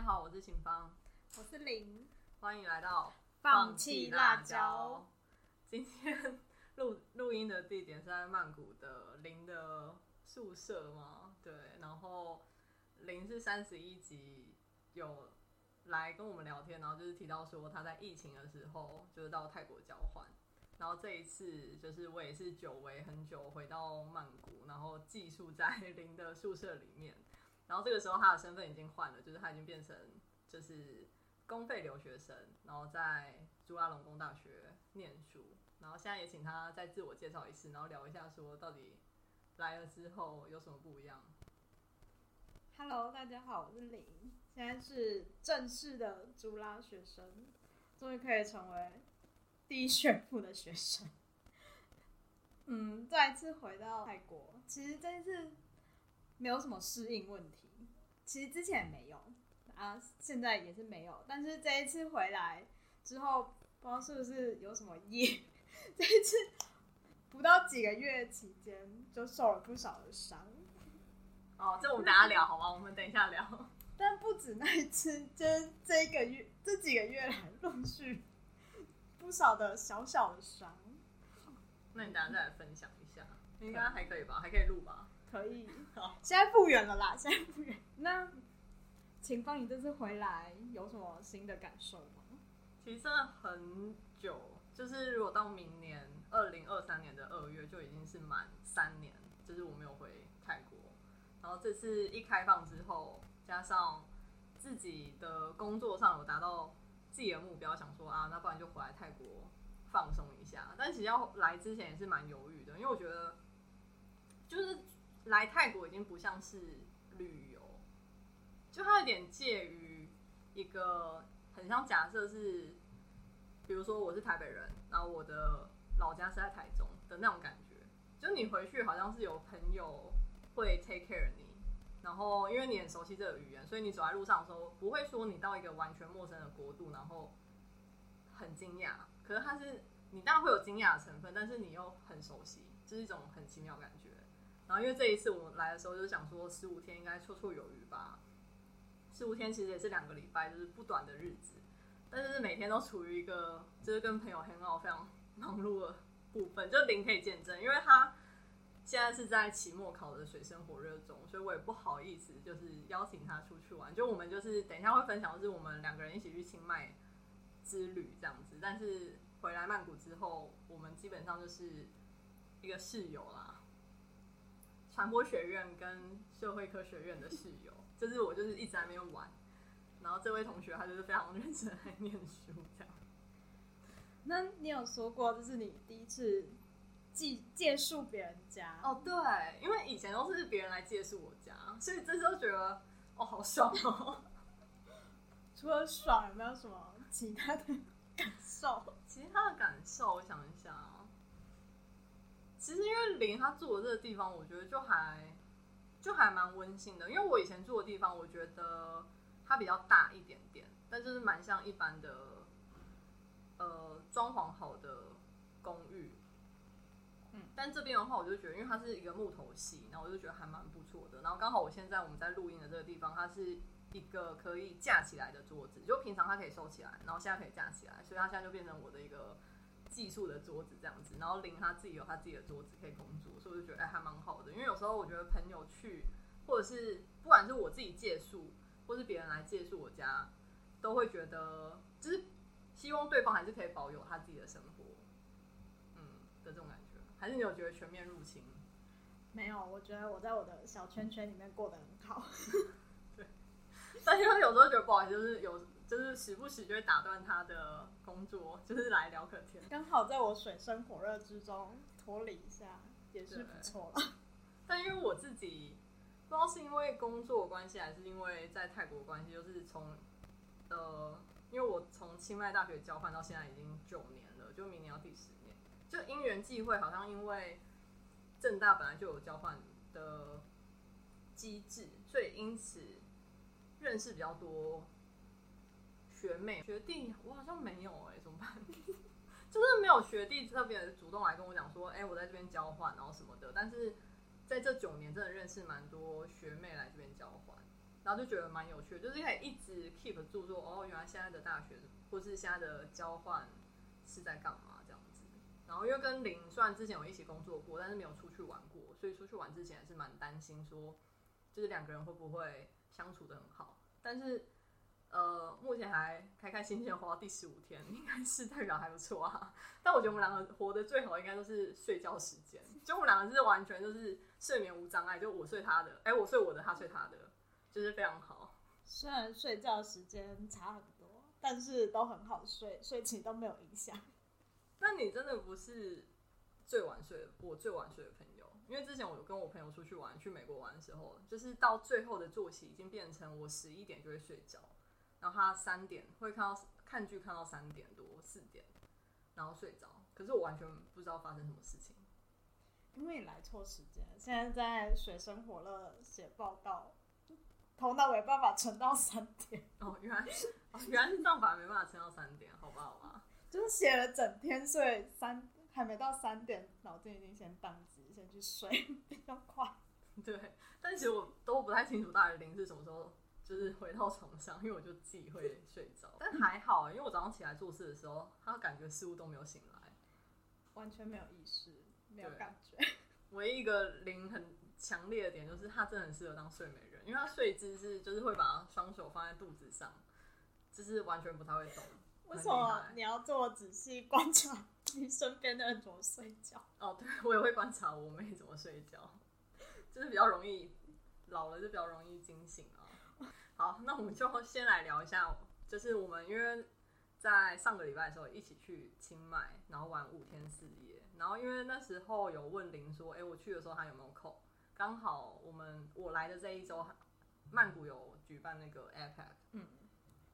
好，我是秦芳，我是林，欢迎来到放弃辣椒。今天录录音的地点是在曼谷的林的宿舍吗？对，然后林是三十一集有来跟我们聊天，然后就是提到说他在疫情的时候就是到泰国交换，然后这一次就是我也是久违很久回到曼谷，然后寄宿在林的宿舍里面。然后这个时候他的身份已经换了，就是他已经变成就是公费留学生，然后在朱拉隆功大学念书。然后现在也请他再自我介绍一次，然后聊一下说到底来了之后有什么不一样。Hello，大家好，我是林，现在是正式的朱拉学生，终于可以成为第一学部的学生。嗯，再一次回到泰国，其实这次没有什么适应问题，其实之前也没有啊，现在也是没有，但是这一次回来之后，不知道是不是有什么业，这一次不到几个月期间就受了不少的伤。哦，这我们等下聊好吗？我们等一下聊。但不止那一次，就是这一个月、这几个月来陆续不少的小小的伤，那你等下再来分享一下，应该还可以吧？还可以录吧？可以。好，现在复原了啦，现在复原。那秦芳，你这次回来有什么新的感受吗？其实真的很久，就是如果到明年二零二三年的二月，就已经是满三年，就是我没有回泰国。然后这次一开放之后，加上自己的工作上有达到自己的目标，想说啊，那不然就回来泰国放松一下。但其实要来之前也是蛮犹豫的，因为我觉得就是来泰国已经不像是旅游，就它有点介于一个很像假设是，比如说我是台北人，然后我的老家是在台中的那种感觉，就你回去好像是有朋友会 take care 你，然后因为你很熟悉这个语言，所以你走在路上的时候不会说你到一个完全陌生的国度，然后很惊讶，可是它是你当然会有惊讶的成分，但是你又很熟悉，这是一种很奇妙的感觉。然后因为这一次我们来的时候就是想说十五天应该绰绰有余吧，十五天其实也是两个礼拜，就是不短的日子，但是每天都处于一个就是跟朋友很好、非常忙碌的部分，就零可以见证，因为他现在是在期末考的水深火热中，所以我也不好意思就是邀请他出去玩，就我们就是等一下会分享，就是我们两个人一起去清迈之旅这样子，但是回来曼谷之后，我们基本上就是一个室友啦。传播学院跟社会科学院的室友，就是我就是一直在那边玩，然后这位同学他就是非常认真在念书这样。那你有说过这是你第一次借借宿别人家？哦，对，因为以前都是别人来借宿我家，所以这时候觉得哦好爽哦。除了爽，有没有什么其他的感受？其他的感受，我想一下啊，其实因为林他住的这个地方，我觉得就还就还蛮温馨的。因为我以前住的地方，我觉得它比较大一点点，但就是蛮像一般的呃装潢好的公寓。嗯，但这边的话，我就觉得，因为它是一个木头系，然后我就觉得还蛮不错的。然后刚好我现在我们在录音的这个地方，它是一个可以架起来的桌子，就平常它可以收起来，然后现在可以架起来，所以它现在就变成我的一个寄宿的桌子这样子。然后林他自己有他自己的桌子可以工作，所以我就觉得哎还蛮好的。因为有时候我觉得朋友去，或者是不管是我自己借宿，或是别人来借宿我家，都会觉得就是希望对方还是可以保有他自己的生活，嗯的这种感觉。还是你有觉得全面入侵？没有，我觉得我在我的小圈圈里面过得很好。对但因为有时候觉得不好意思，就是有就是时不时就会打断他的工作，就是来聊个天。刚好在我水深火热之中脱离一下，也是不错了。但因为我自己不知道是因为工作关系，还是因为在泰国关系，就是从呃，因为我从清迈大学交换到现在已经九年了，就明年要第十年。就因缘际会，好像因为正大本来就有交换的机制，所以因此认识比较多学妹学弟。我好像没有哎、怎么办？就是没有学弟特别主动来跟我讲说，哎、我在这边交换，然后什么的。但是在这九年，真的认识蛮多学妹来这边交换。然后就觉得蛮有趣的，就是可以一直 keep 住说，哦，原来现在的大学或是现在的交换是在干嘛这样子。然后因为跟林虽然之前有一起工作过，但是没有出去玩过，所以出去玩之前还是蛮担心说，就是两个人会不会相处的很好。但是呃，目前还开开心心的活到第十五天，应该是代表还不错啊。但我觉得我们两个活得最好，应该都是睡觉时间，就我们两个是完全就是睡眠无障碍，就我睡他的，哎、我睡我的，他睡他的，就是非常好。虽然睡觉时间差很多，但是都很好睡，睡起都没有影响。那你真的不是最晚睡的，我最晚睡的朋友，因为之前我有跟我朋友出去玩，去美国玩的时候，就是到最后的作息已经变成我十一点就会睡觉，然后他三点会看到看剧看到三点多四点，然后睡着，可是我完全不知道发生什么事情。因为你来错时间，现在在水深火热写报告，头脑没办法撑到三点，哦，原来哦原来是这样，反而没办法撑到三点，好吧好吧。就是写了整天，所以三还没到三点，脑筋已经先宕机，先去睡，比较快。对，但其实我都不太清楚大于零是什么时候，就是回到床上，因为我就自己会睡着。但还好，因为我早上起来做事的时候，他感觉似乎都没有醒来。完全没有意识，没有感觉。唯一一个零很强烈的点就是他真的很适合当睡美人，因为他睡姿是就是会把双手放在肚子上，就是完全不太会动。为什么你要这么仔细观察你身边的人怎么睡觉？哦，对我也会观察我妹怎么睡觉，就是比较容易老了就比较容易惊醒啊。好，那我们就先来聊一下，就是我们因为在上个礼拜的时候一起去清迈，然后玩五天四夜，然后因为那时候有问林说，哎、我去的时候他有没有空？刚好我们我来的这一周，曼谷有举办那个 APEC，嗯，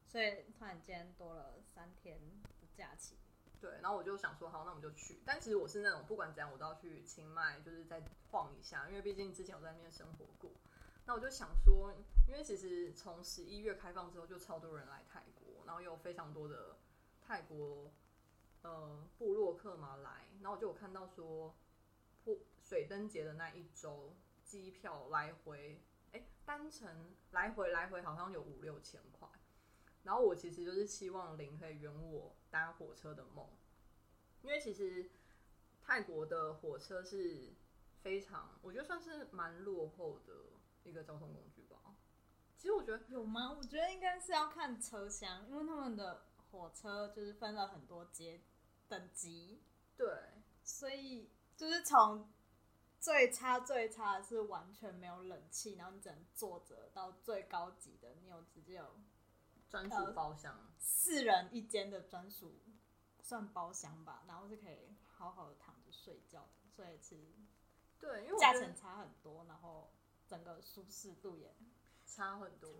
所以突然间多了三天的假期。对，然后我就想说，好，那我们就去。但其实我是那种不管怎样，我都要去清迈，就是再晃一下，因为毕竟之前我在那边生活过。那我就想说，因为其实从十一月开放之后，就超多人来泰国，然后有非常多的泰国呃部落客嘛来，然后我就有看到说，破水灯节的那一周机票来回，哎，单程来回来回好像有五六千块。然后我其实就是希望林可以圆我搭火车的梦，因为其实泰国的火车是非常，我觉得算是蛮落后的一个交通工具吧。其实我觉得，有吗？我觉得应该是要看车厢，因为他们的火车就是分了很多阶等级，对所以就是从最差最差的是完全没有冷气，然后你只能坐着，到最高级的你有直接有专属包厢，四人一间的专属算包厢吧，然后是可以好好的躺着睡觉的，所以其实对，因为价钱差很多，然后整个舒适度也差很多。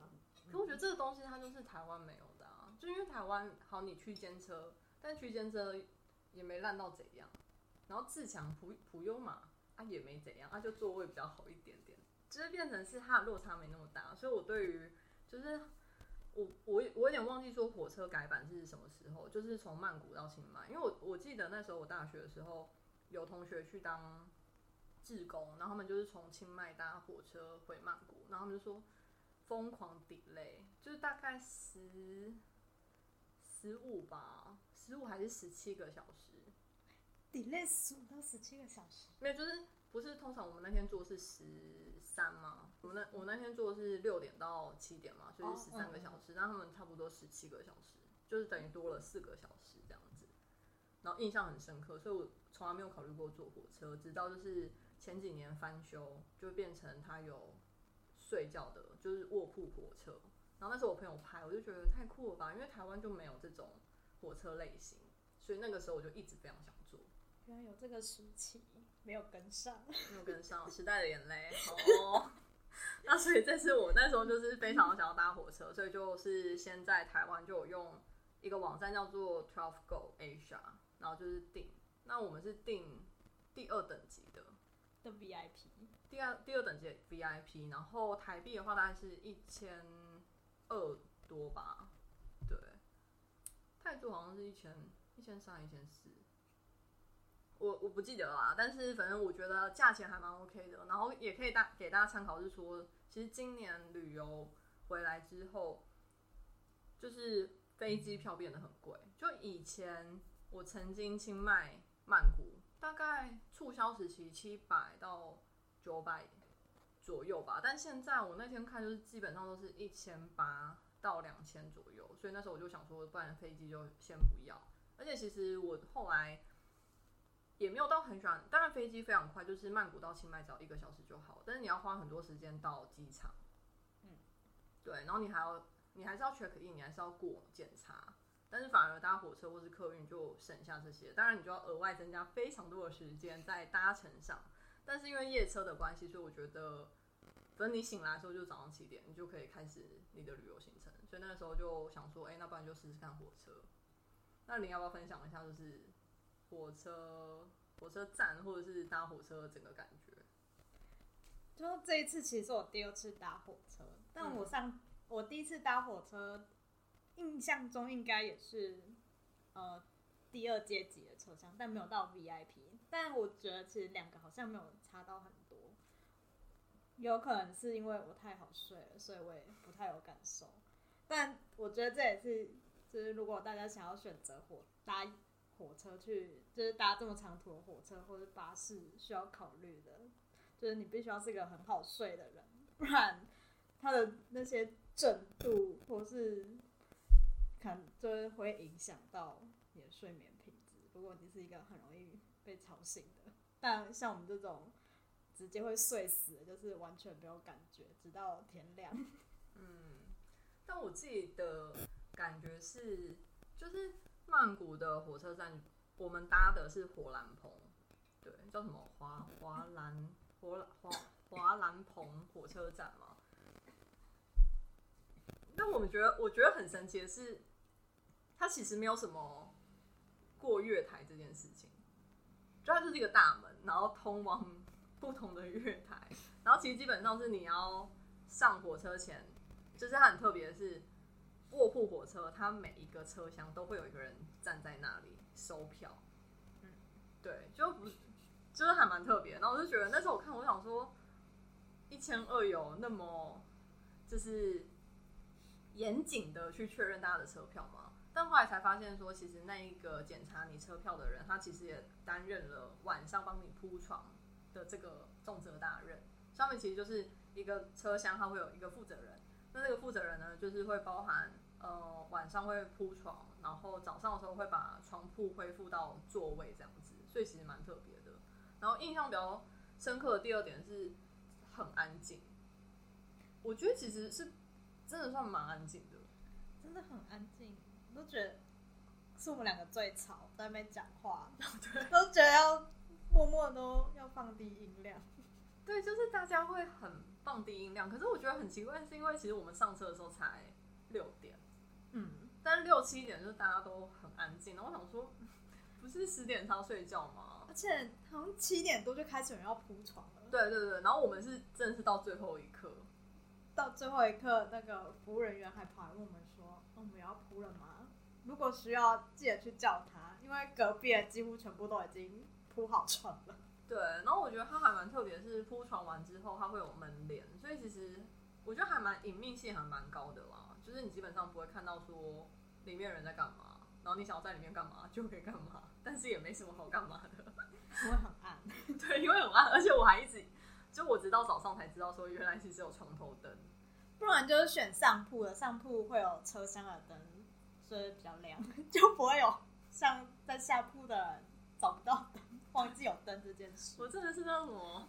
可我觉得这个东西它就是台湾没有的啊，就因为台湾好，你区间车，但区间车也没烂到怎样，然后自强普普优嘛啊也没怎样，啊就座位比较好一点点，就是变成是它的落差没那么大，所以我对于就是我我我有点忘记说火车改版是什么时候，就是从曼谷到清迈，因为我我记得那时候我大学的时候有同学去当志工，然后他们就是从清迈搭火车回曼谷，然后他们就说。疯狂 delay，就是大概十十五吧，十五还是十七个小时？delay 十五到十七个小时。没有，就是不是通常我们那天坐是十三吗？我们那我那天坐是六点到七点嘛，所以哦十三个小时，那、他们差不多十七个小时，就是等于多了四个小时这样子。然后印象很深刻，所以我从来没有考虑过坐火车，直到就是前几年翻修，就变成它有睡觉的，就是卧铺火车。然后那时候我朋友拍，我就觉得太酷了吧，因为台湾就没有这种火车类型，所以那个时候我就一直非常想坐。原来有这个时期，没有跟上。没有跟上时代的眼泪。哦，那所以这次我那时候就是非常想要搭火车，所以就是先在台湾就有用一个网站叫做 Twelve Go Asia，然后就是订。那我们是订第二等级的，的 VIP，第二第二等级 VIP，然后台币的话大概是一千二多吧，对，泰铢好像是一千一千三一千四，我我不记得啦，但是反正我觉得价钱还蛮 OK 的，然后也可以大给大家参考，是说其实今年旅游回来之后，就是飞机票变得很贵。就以前我曾经清迈、曼谷，大概促销时期七百到九百左右吧，但现在我那天看就是基本上都是一千八到两千左右，所以那时候我就想说，不然飞机就先不要。而且其实我后来也没有到很喜欢，当然飞机非常快，就是曼谷到清迈只要一个小时就好，但是你要花很多时间到机场，嗯，对，然后你还要你还是要 check in，你还是要过检查，但是反而搭火车或是客运就省下这些，当然你就要额外增加非常多的时间在搭乘上，但是因为夜车的关系，所以我觉得等你醒来的时候就早上七点，你就可以开始你的旅游行程，所以那个时候就想说，哎、那不然就试试看火车。那你要不要分享一下，就是火车火车站或者是搭火车的整个感觉？就这一次其实是我第二次搭火车，但我上、我第一次搭火车，印象中应该也是呃第二阶级的车厢，但没有到 VIP。但我觉得其实两个好像没有差到很多，有可能是因为我太好睡了，所以我也不太有感受。但我觉得这也是，就是如果大家想要选择火搭火车去，就是搭这么长途的火车或者巴士，需要考虑的。就是你必须要是一个很好睡的人，不然它的那些震度或是可能就是会影响到你的睡眠品质。如果你是一个很容易被吵醒的，但像我们这种直接会睡死，就是完全没有感觉，直到天亮。嗯，但我自己的感觉是，就是曼谷的火车站，我们搭的是火兰棚，对，叫什么华华兰华华华兰棚火车站嘛。但我们觉得，我觉得很神奇的是，它其实没有什么过月台这件事情，就它就是一个大门，然后通往不同的月台，然后其实基本上是你要上火车前，就是它很特别的是，卧铺火车它每一个车厢都会有一个人站在那里收票，嗯，对，就不，就是还蛮特别。然后我就觉得那时候我看，我想说，一千二有那么就是严谨的去确认大家的车票吗？但后来才发现说，其实那一个检查你车票的人，他其实也担任了晚上帮你铺床的这个重责大任。上面其实就是一个车厢，它会有一个负责人。那这个负责人呢，就是会包含呃晚上会铺床，然后早上的时候会把床铺恢复到座位这样子，所以其实蛮特别的。然后印象比较深刻的第二点是很安静，我觉得其实是真的算蛮安静的。真的很安静，我都觉得是我们两个最吵，在那边讲话，都觉得要默默地都要放低音量。对，就是大家会很放低音量，可是我觉得很奇怪，是因为其实我们上车的时候才六点，嗯，但是六七点就是大家都很安静，然后我想说，不是十点才要睡觉吗？而且好像七点多就开始有人要铺床了。对对对，然后我们是真的是到最后一刻，到最后一刻，那个服务人员还跑来问我们说：“哦我们要铺了吗？如果需要，记得去叫他，因为隔壁的几乎全部都已经铺好床了。对，然后我觉得它还蛮特别，是铺床完之后它会有门帘，所以其实我觉得还蛮隐秘性还蛮高的啦，就是你基本上不会看到说里面人在干嘛，然后你想要在里面干嘛就可以干嘛，但是也没什么好干嘛的。因为很暗，对，因为很暗，而且我还一直就我直到早上才知道说，原来其实有床头灯。不然就是选上铺的，上铺会有车厢的灯，所以比较亮，就不会有像在下铺的人找不到灯，忘记有灯这件事。我真的是那什么，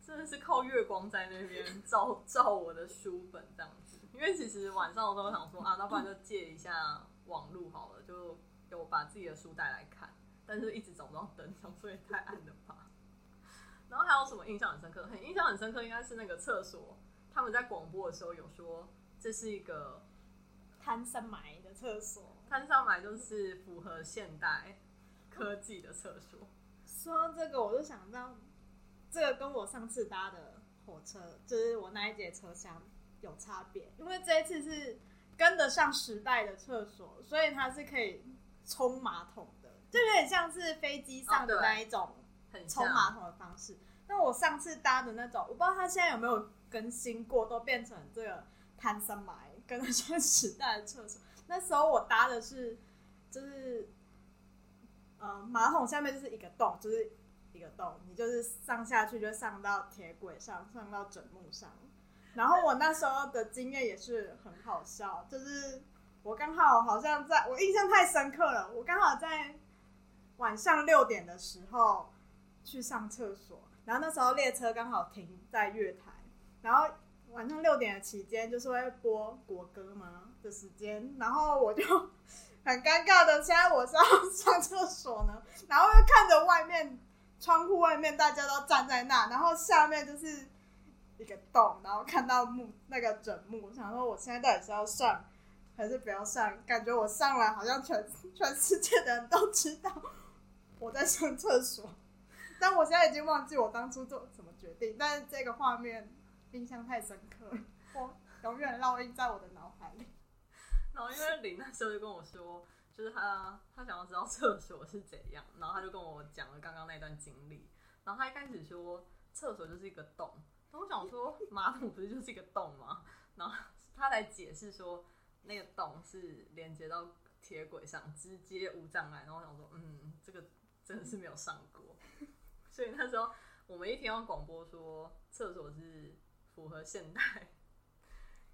真的是靠月光在那边照照我的书本这样子。因为其实晚上的时候想说啊，那不然就借一下网路好了，就有把自己的书带来看，但是一直找不到灯，想说也太暗了吧。然后还有什么印象很深刻？很印象很深刻，应该是那个厕所，他们在广播的时候有说这是一个摊上买的厕所，摊上买就是符合现代科技的厕所。说到这个，我就想到，这个跟我上次搭的火车，就是我那一节车厢有差别，因为这一次是跟得上时代的厕所，所以它是可以冲马桶的，就有点像是飞机上的那一种很冲马桶的方式。那我上次搭的那种，我不知道它现在有没有更新过，都变成这个摊三埋跟得上时代的厕所。那时候我搭的是，就是，呃，马桶下面就是一个洞，就是一个洞，你就是上下去就上到铁轨上，上到枕木上。然后我那时候的经验也是很好笑，就是我刚好好像在我印象太深刻了，我刚好在晚上六点的时候去上厕所，然后那时候列车刚好停在月台，然后晚上六点的期间就是会播国歌嘛的时间，然后我就 很尴尬的，现在我是要上厕所呢，然后又看着外面窗户外面大家都站在那，然后下面就是一个洞，然后看到木那个枕木，我想说我现在到底是要上还是不要上？感觉我上来好像全全世界的人都知道我在上厕所，但我现在已经忘记我当初做什么决定，但是这个画面印象太深刻了，我 永远烙印在我的脑海里。然后因为林那时候就跟我说，就是他他想要知道厕所是怎样，然后他就跟我讲了刚刚那段经历。然后他一开始说厕所就是一个洞，然后我想说马桶不是就是一个洞吗？然后他来解释说那个洞是连接到铁轨上，直接无障碍。然后我想说，嗯，这个真的是没有上过。所以那时候我们一听到广播说厕所是符合现代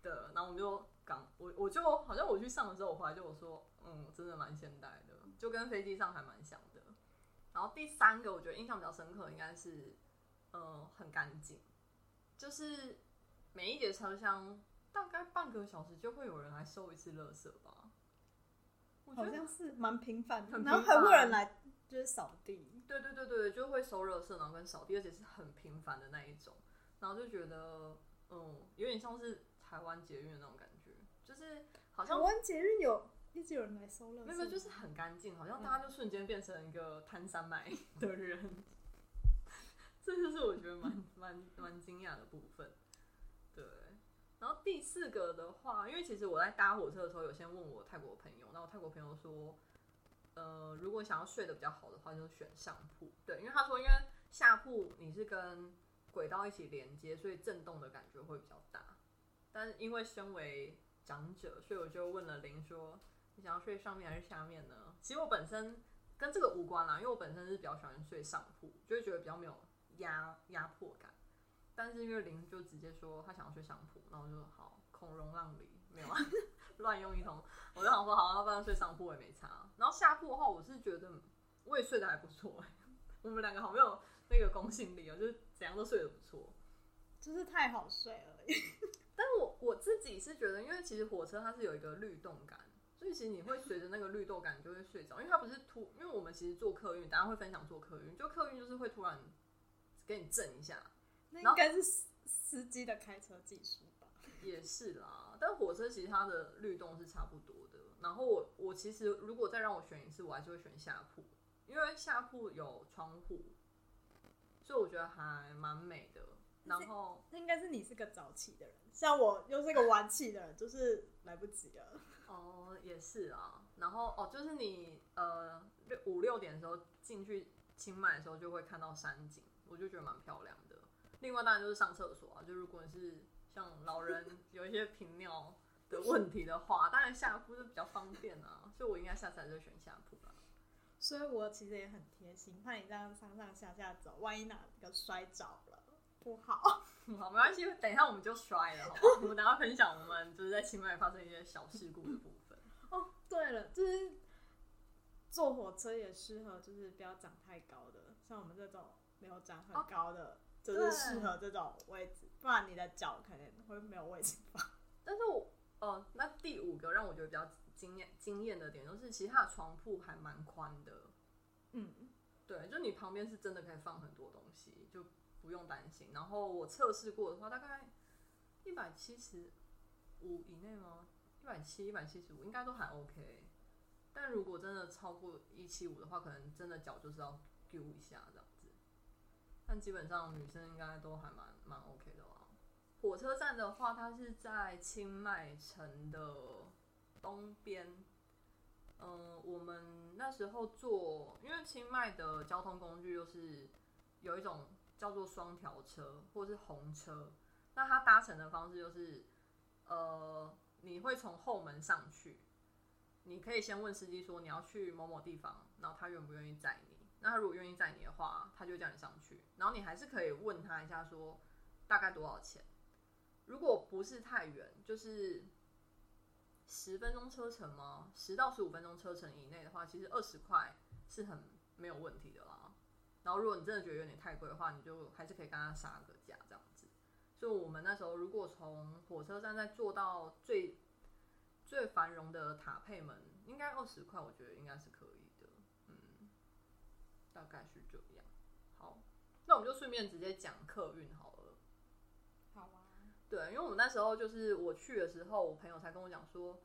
的，然后我们就刚我我就好像我去上的时候，我回来就我说，嗯，真的蛮现代的，就跟飞机上还蛮像的。然后第三个我觉得印象比较深刻，应该是，呃，很干净，就是每一节车厢大概半个小时就会有人来收一次垃圾吧。我觉好得像是蛮频繁的，然后频繁还会有人来就是扫地，对对对对，就会收垃圾，然后跟扫地，而且是很频繁的那一种，然后就觉得，嗯，有点像是台湾捷运那种感觉，就是好像台湾捷运有一直有人来收垃圾吗，没有，没有就是很干净，好像大家就瞬间变成一个摊山买的人，这就是我觉得蛮蛮蛮惊讶的部分。对，然后第四个的话，因为其实我在搭火车的时候，有先问我泰国朋友，那我泰国朋友说，呃，如果想要睡得比较好的话，就选上铺。对，因为他说，因为下铺你是跟轨道一起连接，所以震动的感觉会比较大。但是因为身为长者，所以我就问了林说，你想要睡上面还是下面呢？其实我本身跟这个无关啦，因为我本身是比较喜欢睡上铺，就会觉得比较没有压压迫感。但是因为林就直接说他想要睡上铺，然后我就说好，孔融让梨没有啊，乱用一通。我就想说好，要不然睡上铺我也没差。然后下铺的话，我是觉得我也睡得还不错、欸，我们两个好没有那个公信力哦、就是怎样都睡得不错。就是太好睡了。但是我我自己是觉得，因为其实火车它是有一个律动感，所以其实你会随着那个律动感就会睡着，因为它不是突，因为我们其实坐客运，大家会分享坐客运，就客运就是会突然给你震一下，那应该是司司机的开车技术吧？也是啦。但火车其实它的律动是差不多的。然后我我其实如果再让我选一次，我还是会选下铺，因为下铺有窗户，所以我觉得还蛮美的。然后那应该是你是个早起的人，像我又是个晚起的人，就是来不及了。哦，也是啊。然后哦，就是你呃六五六点的时候进去清迈的时候，就会看到山景，我就觉得蛮漂亮的。另外当然就是上厕所啊，就如果你是像老人有一些频尿的问题的话，当然下铺就比较方便啊，所以我应该下次还是选下铺吧。所以我其实也很贴心，怕你这样上上下下走，万一哪个摔着了不好。好，没关系，等一下我们就摔了，好吧？我们等一下分享我们就是在清迈发生一些小事故的部分。哦，对了，就是坐火车也适合，就是不要长太高的，像我们这种没有长很高的，就是适合这种位置，不然你的脚可能会没有位置放。但是我呃，那第五个让我觉得比较惊艳惊艳的点，就是其实它的床铺还蛮宽的，嗯，对，就你旁边是真的可以放很多东西，就不用担心。然后我测试过的话，大概一百七十五以内吗？一百七、一百七十五应该都还 OK。但如果真的超过一七五的话，可能真的脚就是要丢一下这样子。但基本上女生应该都还蛮蛮 OK 的啦。火车站的话，它是在清迈城的东边。嗯，我们那时候坐，因为清迈的交通工具又是有一种叫做双条车或是红车，那它搭乘的方式就是，呃，你会从后门上去，你可以先问司机说你要去某某地方，然后他愿不愿意载你。那他如果愿意载你的话，他就叫你上去，然后你还是可以问他一下说大概多少钱。如果不是太远，就是十分钟车程吗？十到十五分钟车程以内的话，其实二十块是很没有问题的啦。然后如果你真的觉得有点太贵的话，你就还是可以跟他杀个价这样子。所以我们那时候如果从火车站再坐到最最繁荣的塔佩门，应该二十块，我觉得应该是可以的。嗯，大概是这样。好，那我们就顺便直接讲客运好。对，因为我们那时候就是我去的时候，我朋友才跟我讲说，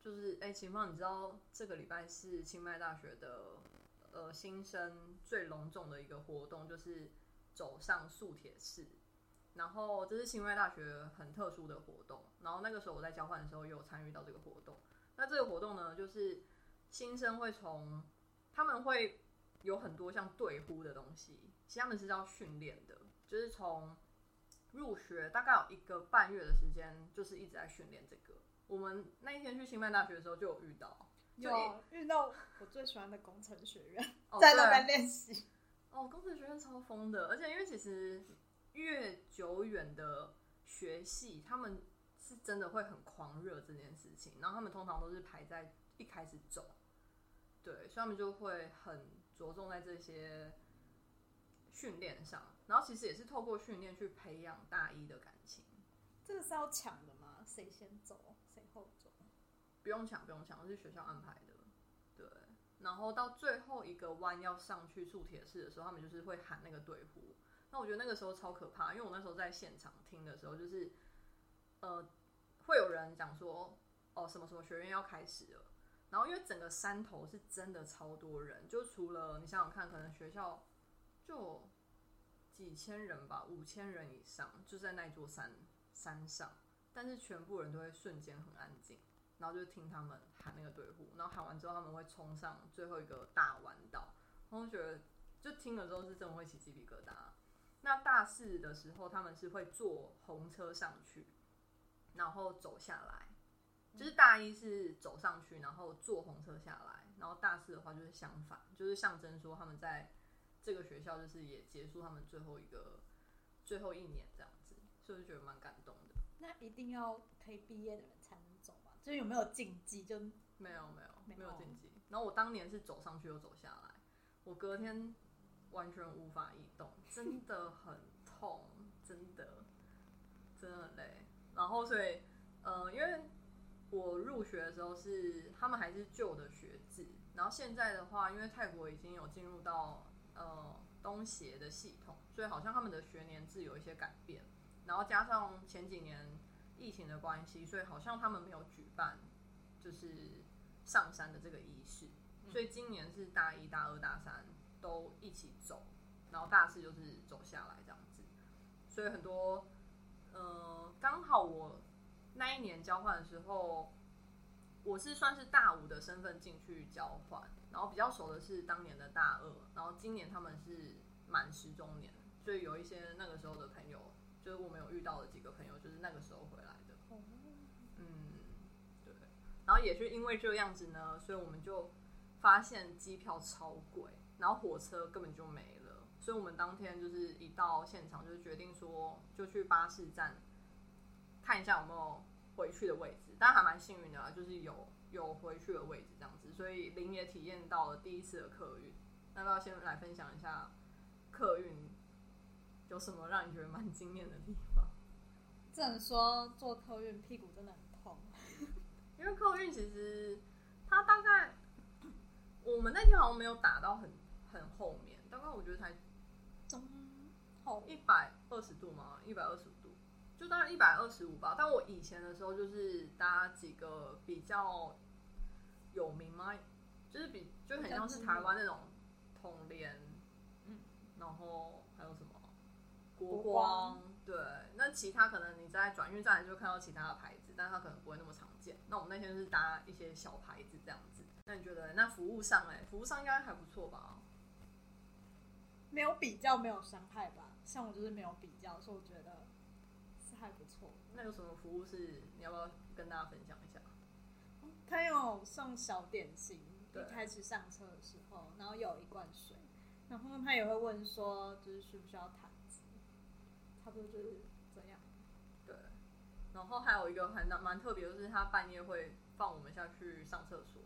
就是哎，秦芳，你知道这个礼拜是清迈大学的呃新生最隆重的一个活动，就是走上速铁式。然后这是清迈大学很特殊的活动，然后那个时候我在交换的时候也有参与到这个活动。那这个活动呢，就是新生会从他们会有很多像队呼的东西，其实他们是要训练的，就是从入学大概有一个半月的时间，就是一直在训练这个。我们那一天去清迈大学的时候就有遇到，就有遇到我最喜欢的工程学院，哦 在那对边练习。哦，工程学院超疯的，而且因为其实越久远的学系，他们是真的会很狂热这件事情，然后他们通常都是排在一开始走，对，所以他们就会很着重在这些训练上，然后其实也是透过训练去培养大一的感情，这个是要抢的吗？谁先走，谁后走？不用抢，不用抢，是学校安排的，对。然后到最后一个弯要上去竖铁式的时候，他们就是会喊那个队呼。那我觉得那个时候超可怕，因为我那时候在现场听的时候，就是呃，会有人讲说，哦，什么什么学院要开始了。然后因为整个山头是真的超多人，就除了你想想看，可能学校就几千人吧，五千人以上，就在那座山山上，但是全部人都会瞬间很安静。然后就听他们喊那个队呼，然后喊完之后他们会冲上最后一个大弯道，然后觉得就听了之后是真的会起鸡皮疙瘩。那大四的时候他们是会坐红车上去，然后走下来，就是大一是走上去，然后坐红车下来，然后大四的话就是相反，就是象征说他们在这个学校就是也结束他们最后一个最后一年这样子，所以就觉得蛮感动的。那一定要可以毕业的人才能走吧？就是有没有禁忌？就没有没有没有没有禁忌。然后我当年是走上去又走下来，我隔天完全无法移动，真的很痛，真的真的很累。然后所以呃，因为我入学的时候是他们还是旧的学制，然后现在的话，因为泰国已经有进入到呃东协的系统，所以好像他们的学年制有一些改变。然后加上前几年疫情的关系，所以好像他们没有举办就是上山的这个仪式，所以今年是大一、大二、大三都一起走，然后大四就是走下来这样子。所以很多，呃，刚好我那一年交换的时候，我是算是大五的身份进去交换，然后比较熟的是当年的大二，然后今年他们是满十周年，所以有一些那个时候的朋友，就是我们有遇到的几个朋友，就是那个时候回来的。嗯，对。然后也是因为这样子呢，所以我们就发现机票超贵，然后火车根本就没了，所以我们当天就是一到现场就决定说，就去巴士站看一下有没有回去的位置，但还蛮幸运的啦，就是有有回去的位置这样子，所以林也体验到了第一次的客运。那要不要先来分享一下客运有什么让你觉得蛮惊艳的地方？只能说坐客运屁股真的很痛。因为客运其实它大概我们那天好像没有打到很很后面，大概我觉得才中后一百二十度嘛，一百二十度，就大概一百二十五吧。但我以前的时候就是搭几个比较有名吗？就是比就很像是台湾那种统联，嗯，然后还有什么国国光光，对，那其他可能你在转运站就会看到其他的牌子，但它可能不会那么常见。那我们那天就是搭一些小牌子这样子。那你觉得那服务上哎，服务上应该还不错吧？没有比较没有伤害吧？像我就是没有比较，所以我觉得不错。那有什么服务是你要不要跟大家分享一下？他有送小点心，对一开始上车的时候，然后有一罐水，然后他也会问说，就是需不需要毯子，差不多就是这样。对，然后还有一个很蛮特别，就是他半夜会放我们下去上厕所，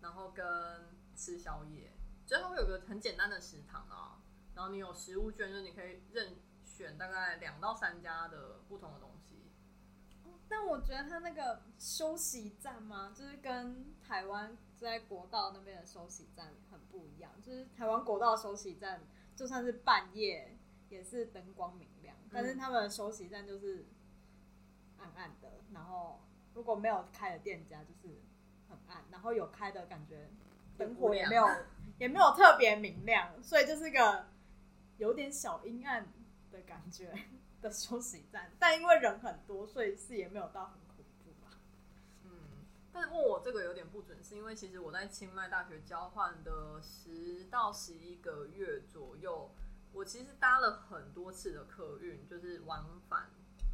然后跟吃宵夜，就是他会有个很简单的食堂啊，然后你有食物券，就是你可以任选大概两到三家的不同的东西。但我觉得他那个休息站嘛，就是跟台湾在国道那边的休息站很不一样。就是台湾国道休息站，就算是半夜也是灯光明亮，但是他们的休息站就是暗暗的。然后如果没有开的店家，就是很暗；然后有开的感觉灯火也没有 也没有特别明亮，所以就是个有点小阴暗的感觉。的休息站，但因为人很多，所以是也没有到很恐怖吧。嗯，但是问我这个有点不准，是因为其实我在清迈大学交换的十到十一个月左右，我其实搭了很多次的客运，就是往返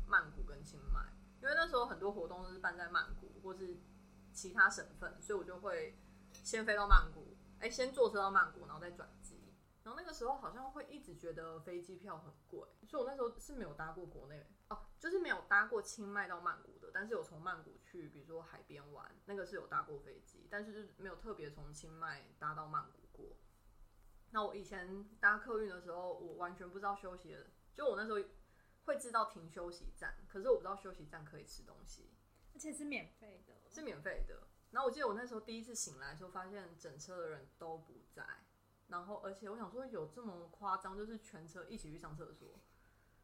曼谷跟清迈，因为那时候很多活动都是办在曼谷或是其他省份，所以我就会先飞到曼谷，哎、先坐车到曼谷，然后再转机。然后那个时候好像会一直觉得飞机票很贵，所以我那时候是没有搭过国内哦，就是没有搭过清迈到曼谷的，但是有从曼谷去，比如说海边玩，那个是有搭过飞机，但是就是没有特别从清迈搭到曼谷过。那我以前搭客运的时候，我完全不知道休息的，就我那时候会知道停休息站，可是我不知道休息站可以吃东西，而且是免费的，是免费的。然后我记得我那时候第一次醒来的时候，发现整车的人都不在。然后，而且我想说，有这么夸张，就是全车一起去上厕所。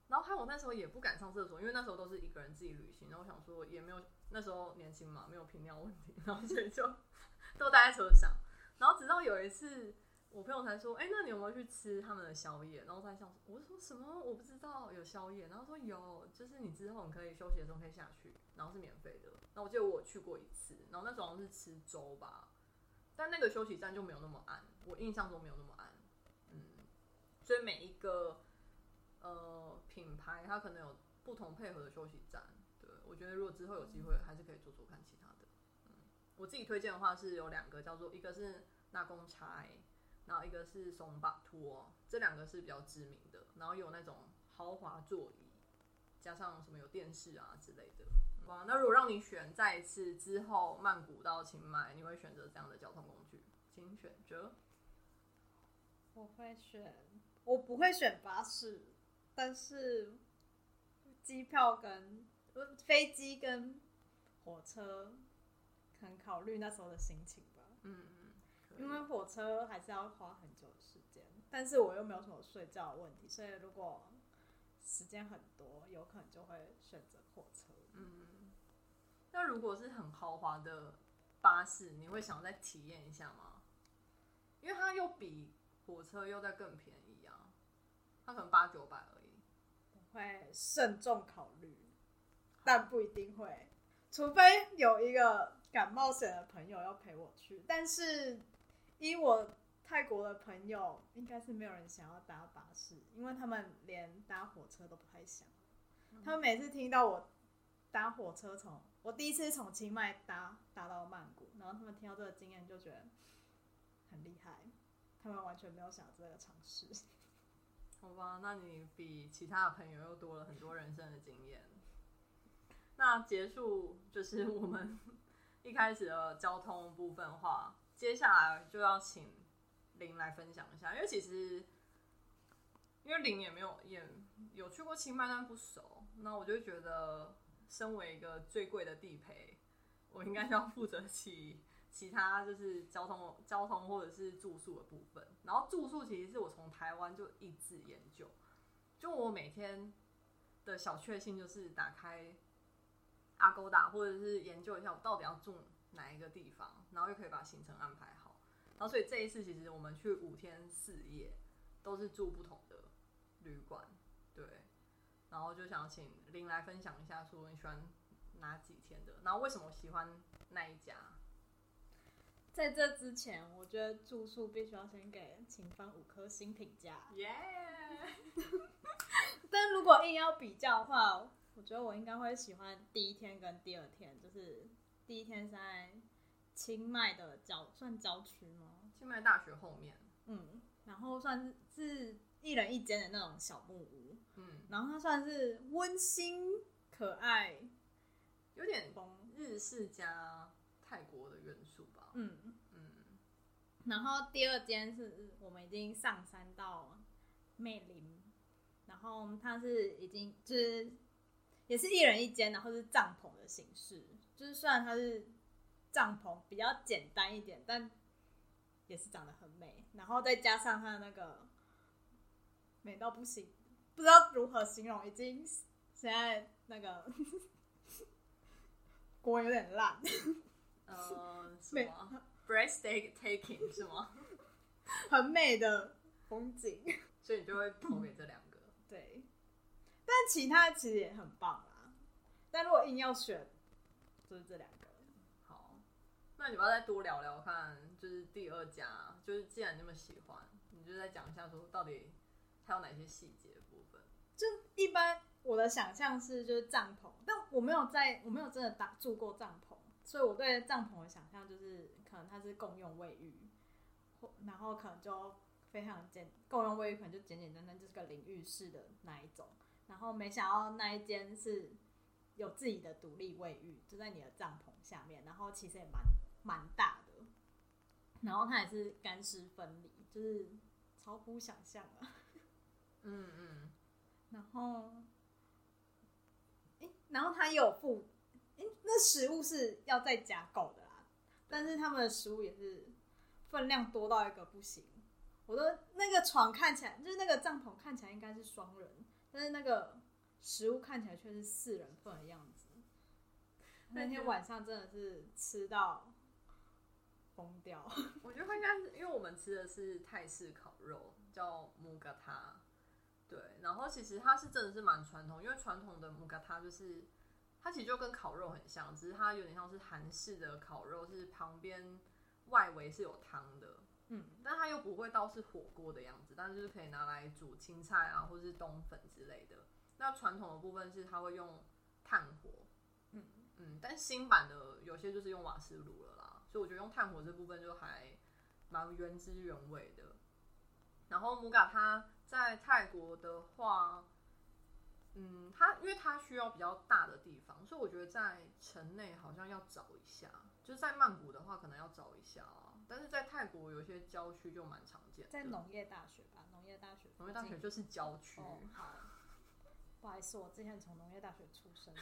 然后还有我那时候也不敢上厕所，因为那时候都是一个人自己旅行。然后我想说，也没有那时候年轻嘛，没有频尿问题，然后所以就 都待在车上。然后直到有一次，我朋友才说：“哎、那你有没有去吃他们的宵夜？”然后我才想，我说什么？我不知道有宵夜。然后说有，就是你之后你可以休息的时候可以下去，然后是免费的。然后我记得我去过一次，然后那时候好像是吃粥吧。但那个休息站就没有那么暗，我印象中没有那么暗，嗯，所以每一个呃品牌它可能有不同配合的休息站，对我觉得如果之后有机会，还是可以做做看其他的。嗯，我自己推荐的话是有两个，叫做一个是纳贡柴，然后一个是松巴托，这两个是比较知名的，然后有那种豪华座椅，加上什么有电视啊之类的。哇，那如果让你选再一次之后曼谷到清迈，你会选择这样的交通工具？请选择。我会选，我不会选巴士，但是机票跟呃飞机跟火车，可能考虑那时候的心情吧。嗯，嗯因为火车还是要花很久的时间，但是我又没有什么睡觉的问题，所以如果时间很多，有可能就会选择火车。嗯，那如果是很豪华的巴士，你会想再体验一下吗？因为它又比火车又在更便宜啊，它可能八九百而已。我会慎重考虑，但不一定会，除非有一个感冒险的朋友要陪我去。但是依我泰国的朋友，应该是没有人想要搭巴士，因为他们连搭火车都不太想。他们每次听到我搭火车从我第一次从清迈搭搭到曼谷，然后他们听到这个经验就觉得很厉害，他们完全没有想这个尝试。好吧，那你比其他的朋友又多了很多人生的经验。那结束就是我们一开始的交通部分话，接下来就要请林来分享一下，因为其实因为林也没有也有去过清迈，但不熟，那我就觉得身为一个最贵的地陪，我应该要负责起其他就是交通、交通或者是住宿的部分。然后住宿其实是我从台湾就一直研究，就我每天的小确幸就是打开阿勾达，或者是研究一下我到底要住哪一个地方，然后又可以把行程安排好。然后所以这一次其实我们去五天四夜，都是住不同的旅馆，对。然后就想请林来分享一下，说你喜欢哪几天的，然后为什么喜欢那一家？在这之前，我觉得住宿必须要先给秦方五颗星评价。耶、但如果硬要比较的话，我觉得我应该会喜欢第一天跟第二天，就是第一天是在清迈的郊，算郊区吗？清迈大学后面，嗯，然后算是一人一间的那种小木屋，嗯，然后它算是温馨可爱有点风，日式加泰国的元素吧。嗯。嗯，然后第二间是我们已经上山到魅林，然后它是已经就是也是一人一间，然后是帐篷的形式，就是虽然它是帐篷比较简单一点，但也是长得很美，然后再加上它的那个美到不行，不知道如何形容，已经现在那个国文有点烂，呃，什美么 breathtaking 是吗？很美的风景。所以你就会投给这两个。对，但其他其实也很棒啦。但如果硬要选，就是这两个。好，那你要不要再多聊聊看，就是第二家，就是既然你那么喜欢，你就再讲一下说到底它有哪些细节部分。就一般我的想象是就是帐篷，但我没有在我没有真的打住过帐篷，所以我对帐篷的想象就是可能它是共用卫浴，然后可能就非常简共用卫浴可能就简简单单就是个淋浴室的那一种，然后没想到那一间是有自己的独立卫浴，就在你的帐篷下面，然后其实也蛮蛮大的，然后它也是干湿分离，就是超乎想象啊。嗯嗯，然后，诶，然后他也有附，诶，那食物是要再加购的啦，但是他们的食物也是分量多到一个不行。我的那个床看起来，就是那个帐篷看起来应该是双人，但是那个食物看起来却是四人份的样子。那天晚上真的是吃到疯掉，我觉得应该是因为我们吃的是泰式烤肉，叫木格塔。对，然后其实它是真的是蛮传统，因为传统的木嘎它就是它其实就跟烤肉很像，只是它有点像是韩式的烤肉，是旁边外围是有汤的，嗯，但它又不会到是火锅的样子，但是就是可以拿来煮青菜啊，或是冬粉之类的。那传统的部分是它会用炭火，嗯嗯，但新版的有些就是用瓦斯炉了啦，所以我觉得用炭火这部分就还蛮原汁原味的。然后木嘎它在泰国的话，嗯，它因为它需要比较大的地方，所以我觉得在城内好像要找一下，就是在曼谷的话可能要找一下啊。但是在泰国有些郊区就蛮常见的，在农业大学吧，农业大学，农业大学就是郊区。哦，好，不好意思，我之前从农业大学出生，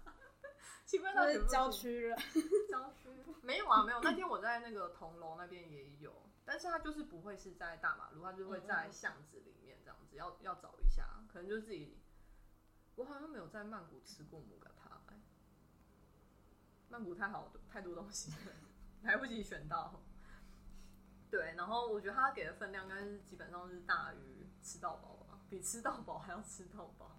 清迈大学就是郊区了。郊区没有啊，没有。那天我在那个铜楼那边也有，但是他就是不会是在大马路，他就会在巷子里面这样子，要要找一下，可能就自己。我好像没有在曼谷吃过母嘎塔、欸，曼谷太好太多东西了，来不及选到。对，然后我觉得他给的分量应该是基本上是大于吃到饱吧，比吃到饱还要吃到饱。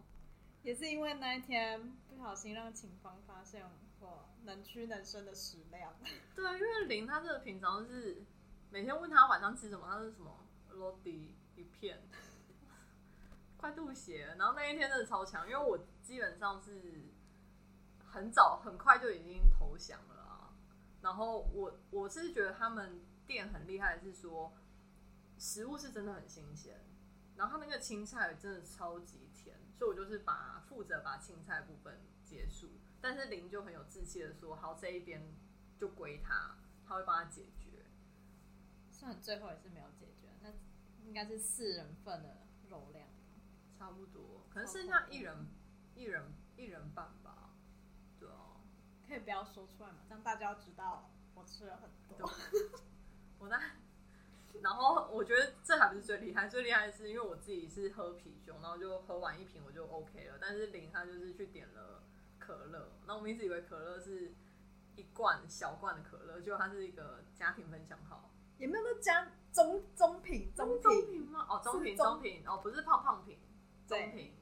也是因为那一天不小心让警方发现我能屈能伸的食量，对啊，因为林他这个平常是每天问他晚上吃什么，他是什么罗迪一片，快吐血了。然后那一天真的超强，因为我基本上是很早很快就已经投降了啊。然后我我是觉得他们店很厉害，是说食物是真的很新鲜，然后他那个青菜真的超级甜，所以我就是把负责把青菜部分结束。但是林就很有志气的说：“好，这一边就归他，他会帮他解决。虽然最后也是没有解决，那应该是四人份的肉量。差不多，可能剩下一人一人一人半吧。对哦，可以不要说出来嘛，这样大家要知道我吃了很多。我那，然后我觉得这还不是最厉害，最厉害的是因为我自己是喝啤酒，然后就喝完一瓶我就 OK 了。但是林他就是去点了可乐，那我们一直以为可乐是一罐小罐的可乐，结果它是一个家庭分享号。也没有那加中中品中中品，瓶吗？哦，中品中中瓶哦，不是胖胖品，中对瓶。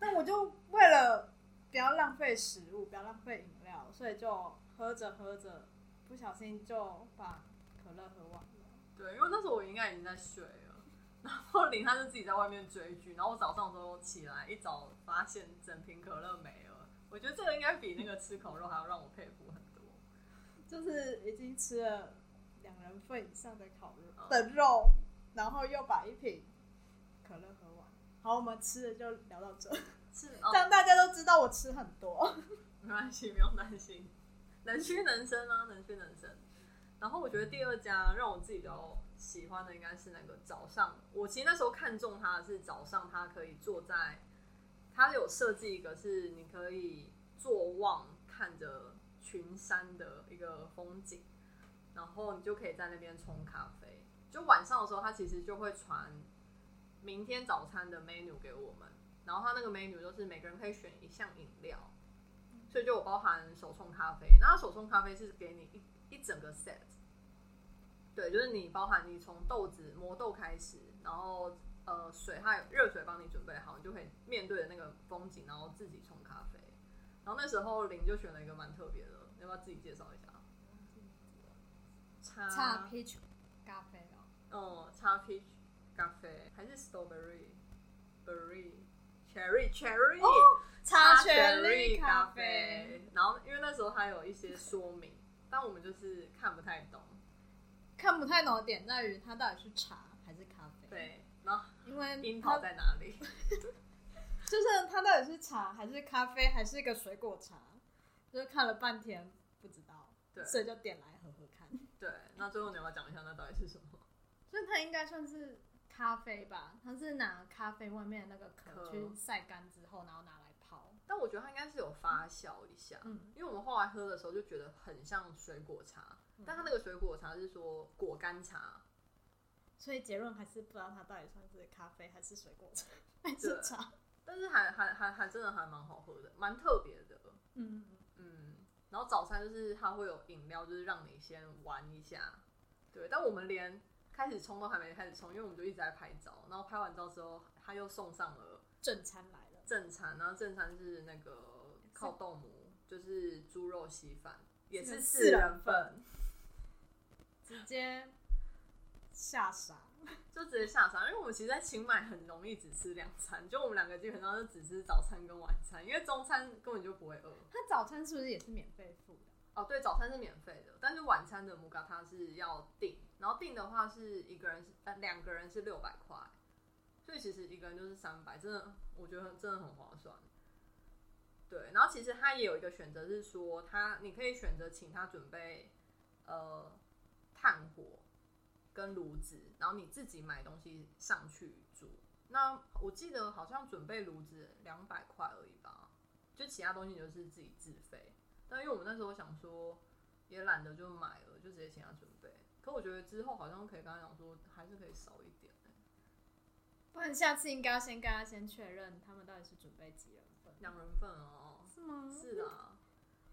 但我就为了不要浪费食物，不要浪费饮料，所以就喝着喝着，不小心就把可乐喝完了。对，因为那时候我应该已经在睡了，然后林他就自己在外面追剧，然后我早上的时候起来一早发现整瓶可乐没了，我觉得这个应该比那个吃烤肉还要让我佩服很多。就是已经吃了两人份以上的烤肉嗯的肉，然后又把一瓶可乐喝完。好，我们吃的就聊到这，是哦 这，样大家都知道我吃很多。没关系，不用担心，能屈能伸啊，能屈能伸。然后我觉得第二家让我自己比较喜欢的应该是那个早上，我其实那时候看中它的是早上，它可以坐在，它有设计一个是你可以坐望看着群山的一个风景，然后你就可以在那边冲咖啡。就晚上的时候，他其实就会传明天早餐的 menu 给我们，然后他那个 menu 就是每个人可以选一项饮料，所以就我包含手冲咖啡。那手冲咖啡是给你一一整个 set，对，就是你包含你从豆子磨豆开始，然后呃水它有热水帮你准备好，你就可以面对着那个风景，然后自己冲咖啡。然后那时候林就选了一个蛮特别的，要不要自己介绍一下？茶差 peach 咖啡哦，哦，茶 peach 咖啡还是 strawberry berry cherry cherry 哦茶雪雪莉咖咖啡。。然后因为那时候它有一些说明，但我们就是看不太懂。看不太懂的点在于它到底是茶还是咖啡。，对，然后因为樱桃在哪里？就是它到底是茶还是咖啡还是一个水果茶，就是看了半天不知道，对所以就点来喝。对，那最后你要不要讲一下那到底是什么？所以它应该算是咖啡吧？它是拿咖啡外面的那个壳壳去晒干之后，然后拿来泡。但我觉得它应该是有发酵一下，嗯因为我们后来喝的时候就觉得很像水果茶，嗯但它那个水果茶是说果干茶，所以结论还是不知道它到底算是咖啡还是水果茶 还是茶。但是还还还还真的还蛮好喝的，蛮特别的。嗯，嗯，然后早餐就是它会有饮料，就是让你先玩一下。对，但我们连开始冲都还没开始冲，因为我们就一直在拍照。然后拍完照之后，他又送上了正餐来了。正餐，然后正餐是那个靠豆母，就是猪肉稀饭，也是四四人份，直接吓傻。就直接下山。因为我们其实，在清迈很容易只吃两餐，就我们两个基本上就只吃早餐跟晚餐，因为中餐根本就不会饿。它早餐是不是也是免费付的？哦，对，早餐是免费的，但是晚餐的摩嘎他是要订，然后订的话是一个人是呃两个人是六百块，所以其实一个人就是三百，真的我觉得真的很划算。对，然后其实他也有一个选择是说，他你可以选择请他准备呃炭火跟炉子，然后你自己买东西上去煮。那我记得好像准备炉子两百块而已吧，就其他东西你就是自己自费。但因为我们那时候想说，也懒得就买了，就直接请他准备。可我觉得之后好像可以跟他讲说，还是可以少一点、欸，不然下次应该要先跟他先确认他们到底是准备几人份，两人份哦。是吗？是啊，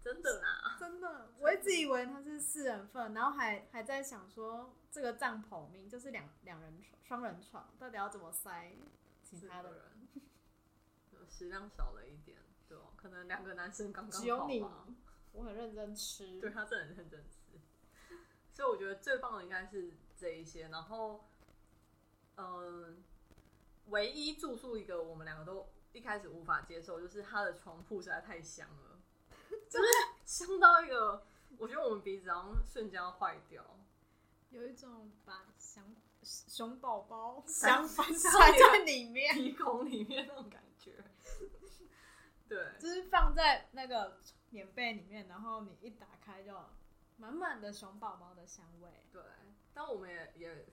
真的啦。真的，我一直以为他是四人份，然后还还在想说这个帐篷名就是两两人床、双人床，到底要怎么塞其他的人？食量少了一点，对哦，可能两个男生刚刚好吧。只有你，我很认真吃。对他真的很认真吃，所以我觉得最棒的应该是这一些。然后，嗯、唯一住宿一个我们两个都一开始无法接受，就是他的床铺实在太香了，就是香到一个，我觉得我们鼻子好像瞬间要坏掉。有一种把香熊宝宝塞塞塞塞在里面，鼻孔里面那种感觉。对，就是放在那个棉被里面，然后你一打开就满满的熊宝宝的香味。对，但我们也也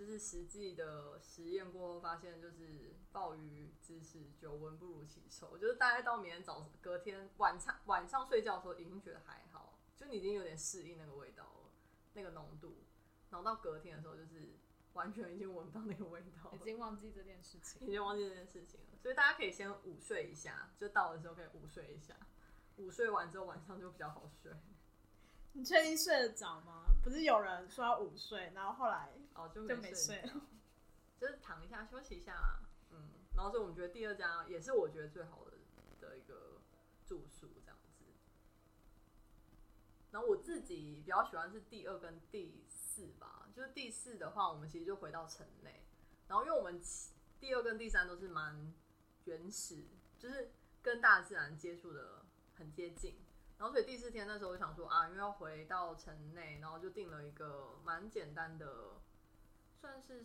就是实际的实验过后，发现就是鲍鱼知识久闻不如其臭，就是大概到明天早隔天晚上晚上睡觉的时候，已经觉得还好，就你已经有点适应那个味道了，那个浓度，然后到隔天的时候，就是完全已经闻不到那个味道已。经忘记这件事情。已经忘记这件事情了，所以大家可以先午睡一下，就到的时候可以午睡一下，午睡完之后晚上就比较好睡。你确定睡得着吗？不是有人说要午睡，然后后来哦，就就没没睡着，就是躺一下休息一下啦，嗯，然后所以我们觉得第二家也是我觉得最好的的一个住宿这样子。然后我自己比较喜欢是第二跟第四吧，就是第四的话，我们其实就回到城内，然后因为我们其第二跟第三都是蛮原始，就是跟大自然接触的很接近。然后所以第四天那时候我想说啊，因为要回到城内，然后就订了一个蛮简单的，算是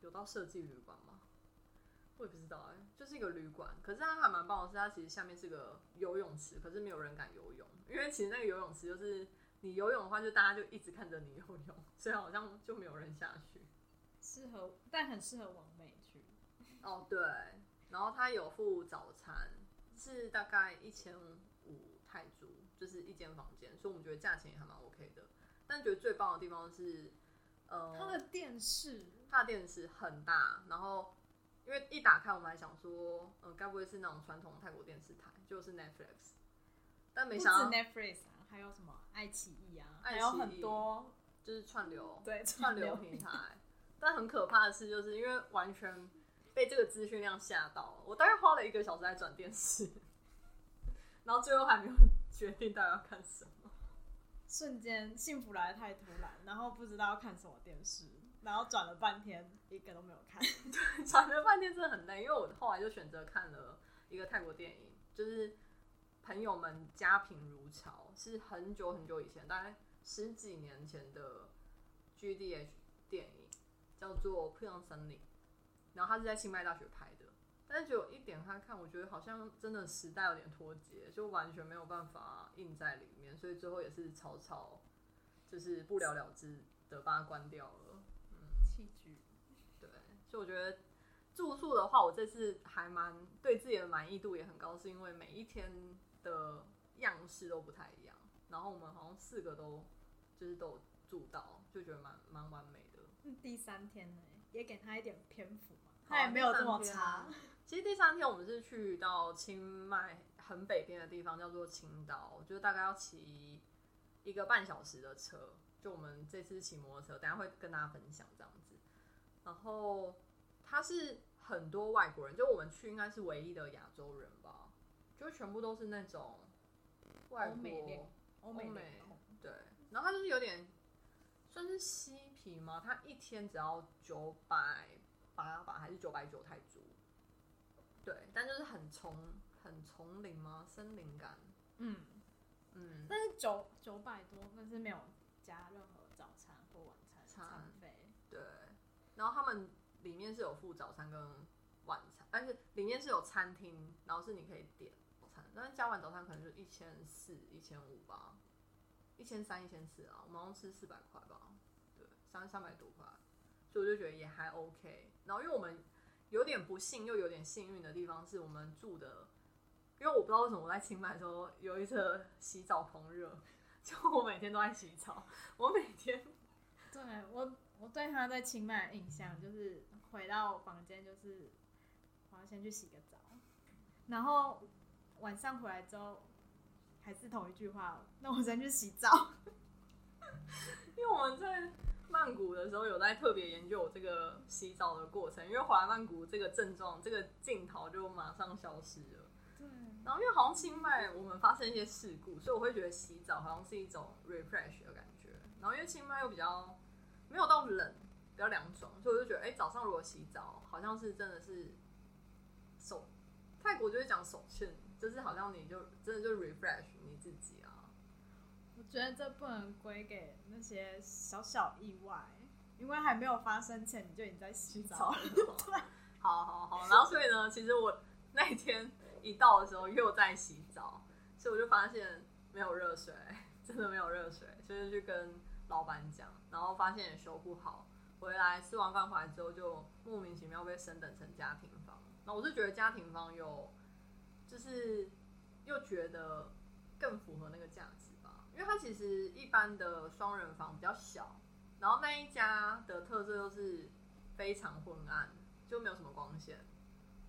有到设计旅馆吗？我也不知道哎、就是一个旅馆。可是它还蛮棒的是，它其实下面是个游泳池，可是没有人敢游泳，因为其实那个游泳池就是你游泳的话，就大家就一直看着你游泳，所以好像就没有人下去。适合，但很适合王美去。哦，对，然后它有附早餐，是大概一千五泰铢，就是一间房间，所以我们觉得价钱也还蛮 OK 的。但觉得最棒的地方是，呃，它的电视它的电视很大，然后因为一打开，我们还想说，嗯、该不会是那种传统泰国电视台，就是 Netflix，但没想到 Netflix 啊，还有什么爱奇艺啊，艺还有很多就是串流 对串流平台。但很可怕的是，就是因为完全被这个资讯量吓到，我大概花了一个小时在转电视，然后最后还没有 决定到底要看什么。瞬间幸福来的太突然，然后不知道要看什么电视，然后转了半天一个都没有看。对转了半天真的很累，因为我后来就选择看了一个泰国电影，就是朋友们家贫如潮，是很久很久以前，大概十几年前的 GDH 电影，叫做《漂亮森林》，然后它是在清迈大学拍的，但是只有一点他看，我觉得好像真的时代有点脱节，就完全没有办法印在里面，所以最后也是草草就是不了了之的把它关掉了。嗯器具对，所以我觉得住宿的话，我这次还蛮对自己的满意度也很高，是因为每一天的样式都不太一样。然后我们好像四个都就是都有住到，就觉得蛮蛮完美的。嗯第三天呢，也给他一点篇幅嘛，也没有这么差啊。其实第三天我们是去到清迈很北边的地方，叫做青岛，就是大概要骑一个半小时的车。就我们这次骑摩托车，等下会跟大家分享这样子。然后他是很多外国人，就我们去应该是唯一的亚洲人吧，就全部都是那种外国欧美对，然后他就是有点算是嬉皮嘛，他一天只要九百八吧，还是九百九泰铢？对，但就是很丛很丛林吗？森林感，嗯，嗯，但是九九百多，但是没有加任何早餐或晚餐餐餐费。对。然后他们里面是有附早餐跟晚餐，但是里面是有餐厅，然后是你可以点早餐，但是加完早餐可能就一千四、一千五吧，一千三、一千四啊，我们好像吃四百块吧，对，三三百多块，所以我就觉得也还 OK。然后因为我们有点不幸又有点幸运的地方是我们住的，因为我不知道为什么我在清迈的时候有一次洗澡狂热，就我每天都在洗澡，我每天对我，我对他在清迈的印象就是回到房间就是我要先去洗个澡，然后晚上回来之后还是同一句话，那我先去洗澡。因为我们在曼谷的时候有在特别研究我这个洗澡的过程，因为回来曼谷这个症状、这个镜头就马上消失了。对，然后因为好像清迈我们发生一些事故，所以我会觉得洗澡好像是一种 refresh 的感觉。然后因为清迈又比较没有到冷，比较凉爽，所以我就觉得，哎、早上如果洗澡，好像是真的是手泰国就会讲手欠，就是好像你就真的就 refresh 你自己觉得这不能归给那些小小意外，因为还没有发生前你就已经在洗澡了。对，好好好。然后所以呢，其实我那天一到的时候又在洗澡，所以我就发现没有热水，真的没有热水，所以就去跟老板讲，然后发现也修不好。回来吃完饭回来之后，就莫名其妙被升等成家庭房。那我是觉得家庭房有，就是又觉得更符合那个价值，因为它其实一般的双人房比较小，然后那一家的特色就是非常昏暗，就没有什么光线，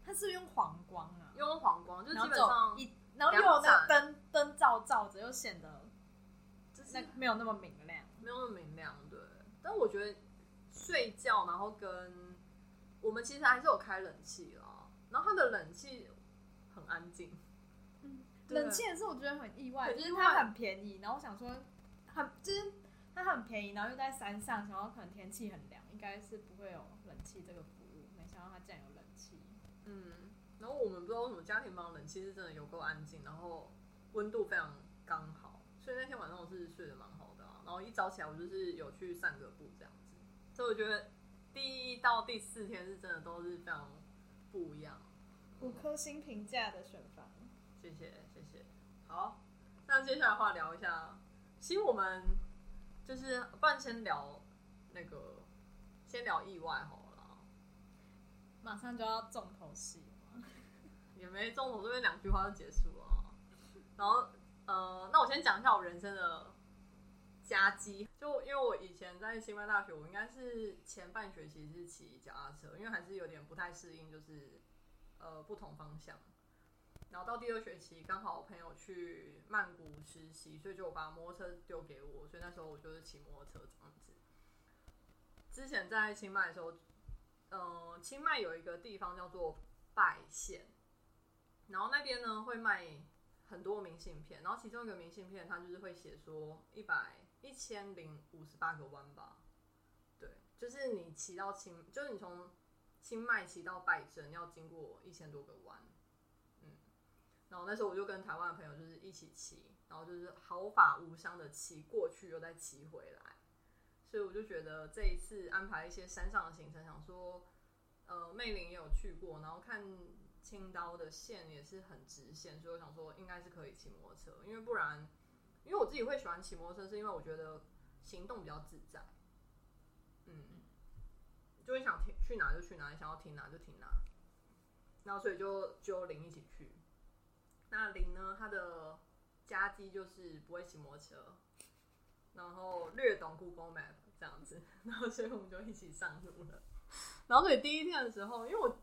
它是用黄光啊，用黄光，就基本上一，然后又有那个灯灯照照着，又显得就是那没有那么明亮。没有那么明亮，对。但我觉得睡觉，然后跟我们其实还是有开冷气啦，然后它的冷气很安静，对冷气也是我觉得很意外，就是它很便宜，然后我想说很就是它很便宜，然后又在山上，然后可能天气很凉，应该是不会有冷气这个服务。没想到它竟然有冷气。嗯，然后我们不知道为什么家庭房冷气是真的有够安静，然后温度非常刚好，所以那天晚上我是睡得蛮好的啊。然后一早起来我就是有去散个步这样子，所以我觉得第一到第四天是真的都是非常不一样。五颗星评价的选房，谢谢谢谢。好，那接下来话聊一下，其实我们就是不然先聊那个，先聊意外好了。马上就要重头戏？也没重头这边两句话就结束了。然后呃，那我先讲一下我人生的夹击，就因为我以前在新麦大学，我应该是前半学期是骑脚踏车，因为还是有点不太适应，就是呃不同方向。然后到第二学期，刚好我朋友去曼谷实习，所以就把摩托车丢给我，所以那时候我就是骑摩托车这样子。之前在清迈的时候，呃，清迈有一个地方叫做拜县，然后那边呢会卖很多明信片，然后其中一个明信片它就是会写说一百一千零五十八个弯吧，对，就是你骑到清，就是你从清迈骑到拜镇要经过一千多个弯，然后那时候我就跟台湾的朋友就是一起骑，然后就是毫发无伤的骑过去又再骑回来，所以我就觉得这一次安排一些山上的行程，想说。呃，魅林也有去过，然后看青刀的线也是很直线，所以我想说应该是可以骑摩托车，因为不然，因为我自己会喜欢骑摩托车，是因为我觉得行动比较自在，嗯，就会想停去哪就去哪，想要停哪就停哪，然后所以就就林一起去。那林呢，他的家机就是不会骑摩托车，然后略懂 Google Map 这样子，然后所以我们就一起上路了。然后所以第一天的时候，因为我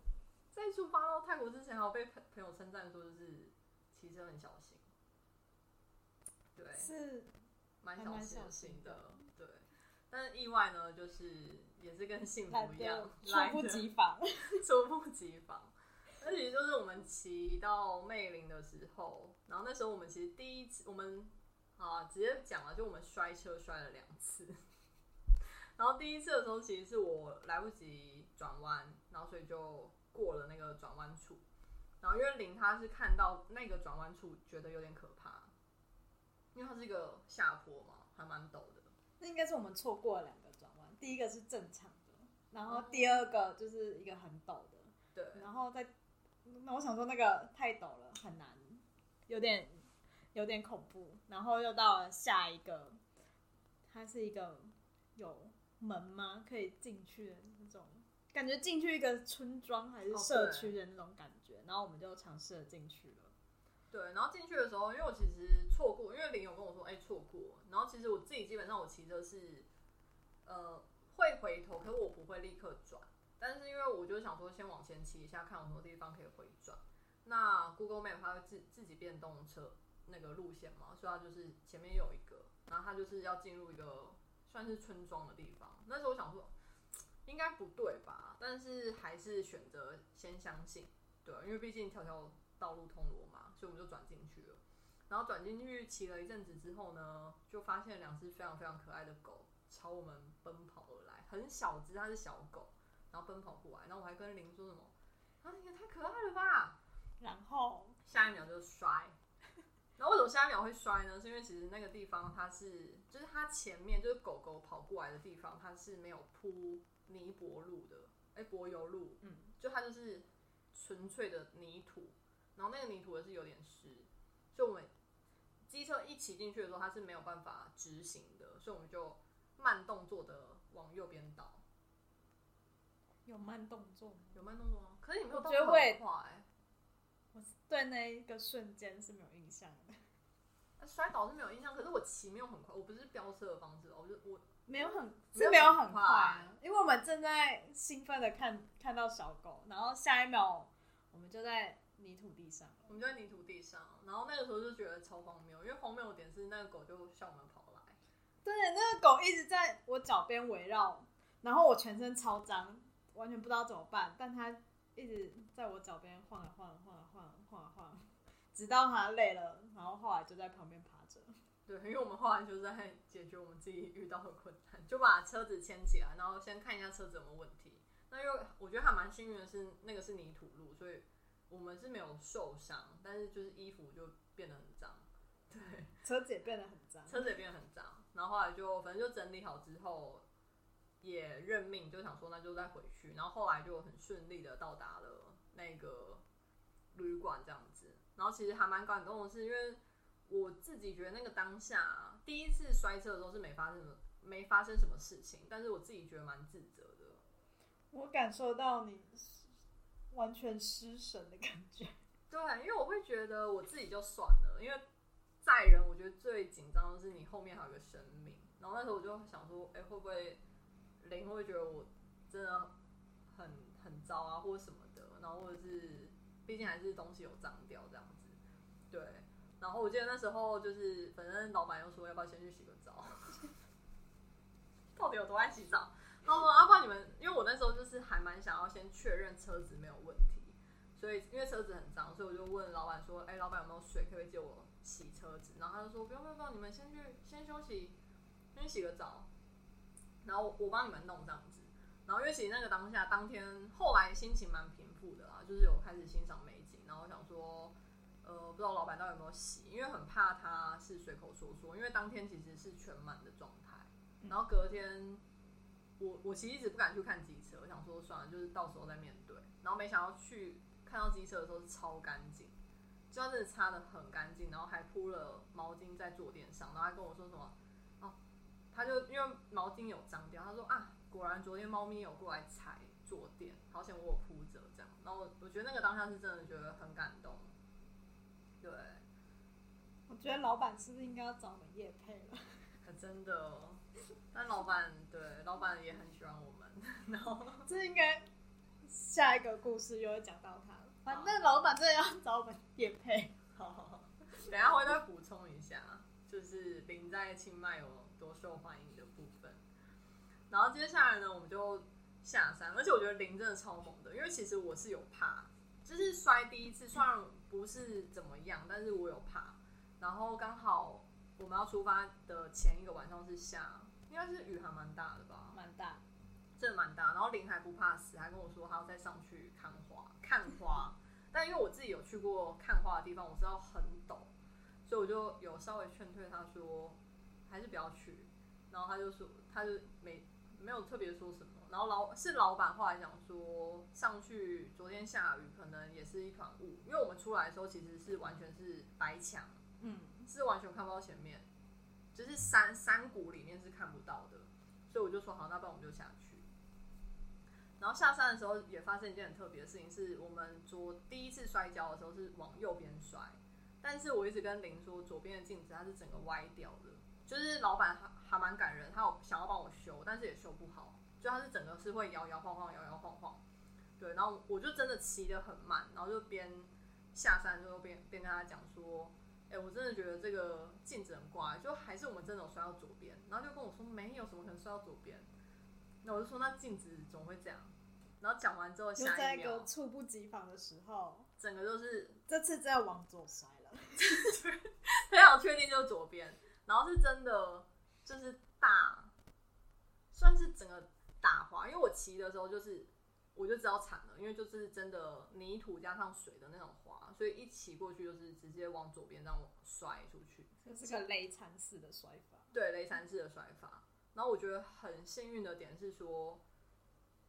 在出发到泰国之前，还有被朋朋友称赞说就是骑车很小心，对，是蛮小心的，对。但是意外呢，就是也是跟幸福一样，猝不及防，猝不及防。而且就是我们骑到魅林的时候，然后那时候我们其实第一次，我们啊直接讲了，就我们摔车摔了两次。然后第一次的时候，其实是我来不及转弯，然后所以就过了那个转弯处。然后因为林他是看到那个转弯处，觉得有点可怕，因为它是一个下坡嘛，还蛮陡的。那应该是我们错过了两个转弯，第一个是正常的，然后第二个就是一个很陡的。对。然后再，那我想说那个太陡了，很难，有点有点恐怖。然后又到了下一个，它是一个有。门吗？可以进去的那种感觉，进去一个村庄还是社区的那种感觉，然后我们就尝试了进去了。对，然后进去的时候，因为我其实错过，因为林有跟我说，哎，错过。然后其实我自己基本上我骑车是，呃，会回头，可是我不会立刻转。但是因为我就想说，先往前骑一下，看有什么地方可以回转。那 Google Map 它会自自己变动车那个路线嘛，所以它就是前面有一个，然后它就是要进入一个。算是村庄的地方，那时候我想说应该不对吧，但是还是选择先相信，对，因为毕竟条条道路通罗马，所以我们就转进去了。然后转进去骑了一阵子之后呢，就发现两只非常非常可爱的狗朝我们奔跑而来，很小只，它是小狗，然后奔跑过来，然后我还跟林说什么，啊，也太可爱了吧，然后下一秒就摔。然后为什么下一秒会摔呢？是因为其实那个地方它是，就是它前面就是狗狗跑过来的地方，它是没有铺泥柏路的，哎，柏油路，嗯，就它就是纯粹的泥土，然后那个泥土也是有点湿，所以我们机车一骑进去的时候，它是没有办法直行的，所以我们就慢动作的往右边倒。有慢动作？有慢动作吗？可是你没有动作很快。我对那一个瞬间是没有印象的。摔倒是没有印象，可是我骑没有很快，我不是飙车的方式，我就我没有很是没有很快，因为我们正在兴奋的看看到小狗，然后下一秒我们就在泥土地上，我们就在泥土地上，然后那个时候就觉得超荒谬，因为荒谬的点是那个狗就向我们跑来，对，那个狗一直在我脚边围绕，然后我全身超脏，完全不知道怎么办，但他一直在我脚边晃啊晃啊晃啊晃啊晃啊晃。直到他累了，然后后来就在旁边趴着。对，因为我们后来就是在解决我们自己遇到的困难，就把车子牵起来，然后先看一下车子有没有问题。那因为我觉得还蛮幸运的是，那个是泥土路，所以我们是没有受伤，但是就是衣服就变得很脏。对，车子也变得很脏，车子也变得很脏。然后后来就反正就整理好之后，也认命，就想说那就再回去。然后后来就很顺利的到达了那个旅馆这样子。然后其实还蛮感动的是，因为我自己觉得那个当下第一次摔车的时候是没发生什么没发生什么事情，但是我自己觉得蛮自责的。我感受到你完全失神的感觉。对，因为我会觉得我自己就算了，因为载人我觉得最紧张的是你后面还有个生命。然后那时候我就想说，哎，会不会灵会觉得我真的很很糟啊，或者什么的？然后或者是毕竟还是东西有脏掉这样子。对。然后我记得那时候就是，反正老板又说要不要先去洗个澡？到底有多爱洗澡？他说：“阿爸，你们因为我那时候就是还蛮想要先确认车子没有问题，所以因为车子很脏，所以我就问老板说：‘哎，老板有没有水，可不可以借我洗车子？’然后他就说：‘不用不用不用，你们先去先休息，先洗个澡，然后我帮你们弄这样子。’然后因为其实那个当下当天后来心情蛮平复的啦，就是有开始欣赏美景，然后想说，呃，不知道老板到底有没有洗，因为很怕他是随口说说，因为当天其实是全满的状态，然后隔天。”我我其实一直不敢去看机车，我想说算了，就是到时候再面对。然后没想到去看到机车的时候是超干净，就真的擦的很干净，然后还铺了毛巾在坐垫上，然后还跟我说什么哦，他就因为毛巾有脏掉，他说啊，果然昨天猫咪有过来踩坐垫，好险我有铺着这样。然后我觉得那个当下是真的觉得很感动。对，我觉得老板是不是应该要找我们叶配了？真的。但老板对老板也很喜欢我们，然后 这应该下一个故事又会讲到他了。反正老板真的要找我们叶配，好好好，等下会再补充一下，就是林在清迈有多受欢迎的部分。然后接下来呢，我们就下山，而且我觉得林真的超猛的，因为其实我是有怕，就是摔第一次，虽然不是怎么样，但是我有怕。然后刚好我们要出发的前一个晚上是下。应该是雨还蛮大的吧，蛮大，真的蛮大。然后林还不怕死，还跟我说他要再上去看花，看花。但因为我自己有去过看花的地方，我知道很陡，所以我就有稍微劝退他说，还是不要去。然后他就说，他就没没有特别说什么。然后老是老板后来讲说，上去昨天下雨，可能也是一团雾，因为我们出来的时候其实是完全是白墙，嗯，是完全看不到前面。就是山山谷里面是看不到的，所以我就说好，那不然我们就下去。然后下山的时候也发生一件很特别的事情，是我们左第一次摔跤的时候是往右边摔，但是我一直跟林说，左边的镜子它是整个歪掉的，就是老板还还蛮感人，他有想要帮我修，但是也修不好，就他是整个是会摇摇晃晃，摇摇晃晃。对，然后我就真的骑得很慢，然后就边下山之后边边跟他讲说。哎，我真的觉得这个镜子很怪，就还是我们真的有摔到左边，然后就跟我说没有什么可能摔到左边，那我就说那镜子怎么会这样？然后讲完之后，下在一个猝不及防的时候，整个就是这次真的往左摔了 非常确定就是左边，然后是真的就是大，算是整个打滑，因为我骑的时候就是。我就知道惨了，因为就是真的泥土加上水的那种滑，所以一骑过去就是直接往左边这样摔出去，这是个雷残式的摔法。对，雷残式的摔法。然后我觉得很幸运的点是说，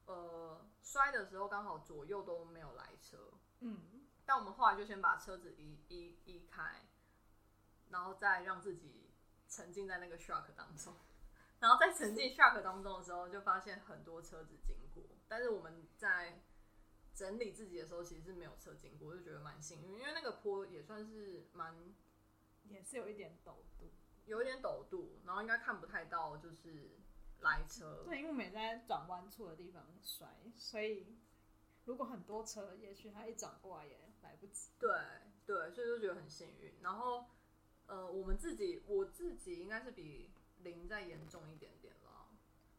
呃，摔的时候刚好左右都没有来车，嗯，但我们后来就先把车子移移移开，然后再让自己沉浸在那个 shock 当中。然后在沉浸 shock 当中的时候，就发现很多车子经过。但是我们在整理自己的时候，其实是没有车经过，就觉得蛮幸运，因为那个坡也算是蛮，也是有一点陡度，有一点陡度，然后应该看不太到就是来车。对，因为我们在转弯处的地方摔，所以如果很多车，也许他一转过来也来不及。对对，所以就觉得很幸运。然后呃，我们自己我自己应该是比。零再严重一点点了，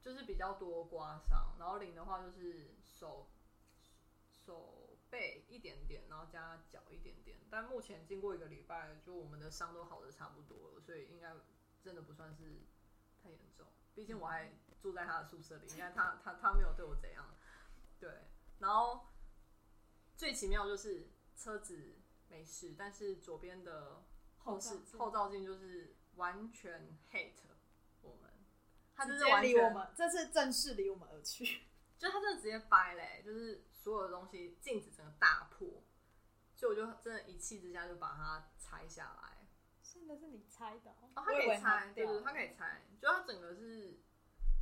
就是比较多刮伤，然后零的话就是手手背一点点，然后加脚一点点。但目前经过一个礼拜，就我们的伤都好的差不多了，所以应该真的不算是太严重。毕竟我还住在他的宿舍里，应该他他他没有对我怎样。对，然后最奇妙就是车子没事，但是左边的后视后照镜就是完全 hate 我们，他就是完全离我们，这次正式离我们而去。就他真的直接掰嘞、就是所有的东西镜子整个大破，所以我就真的一气之下就把它拆下来。现在是你猜的哦，哦，它我以为可以拆，对掉对，它可以拆，就他整个是，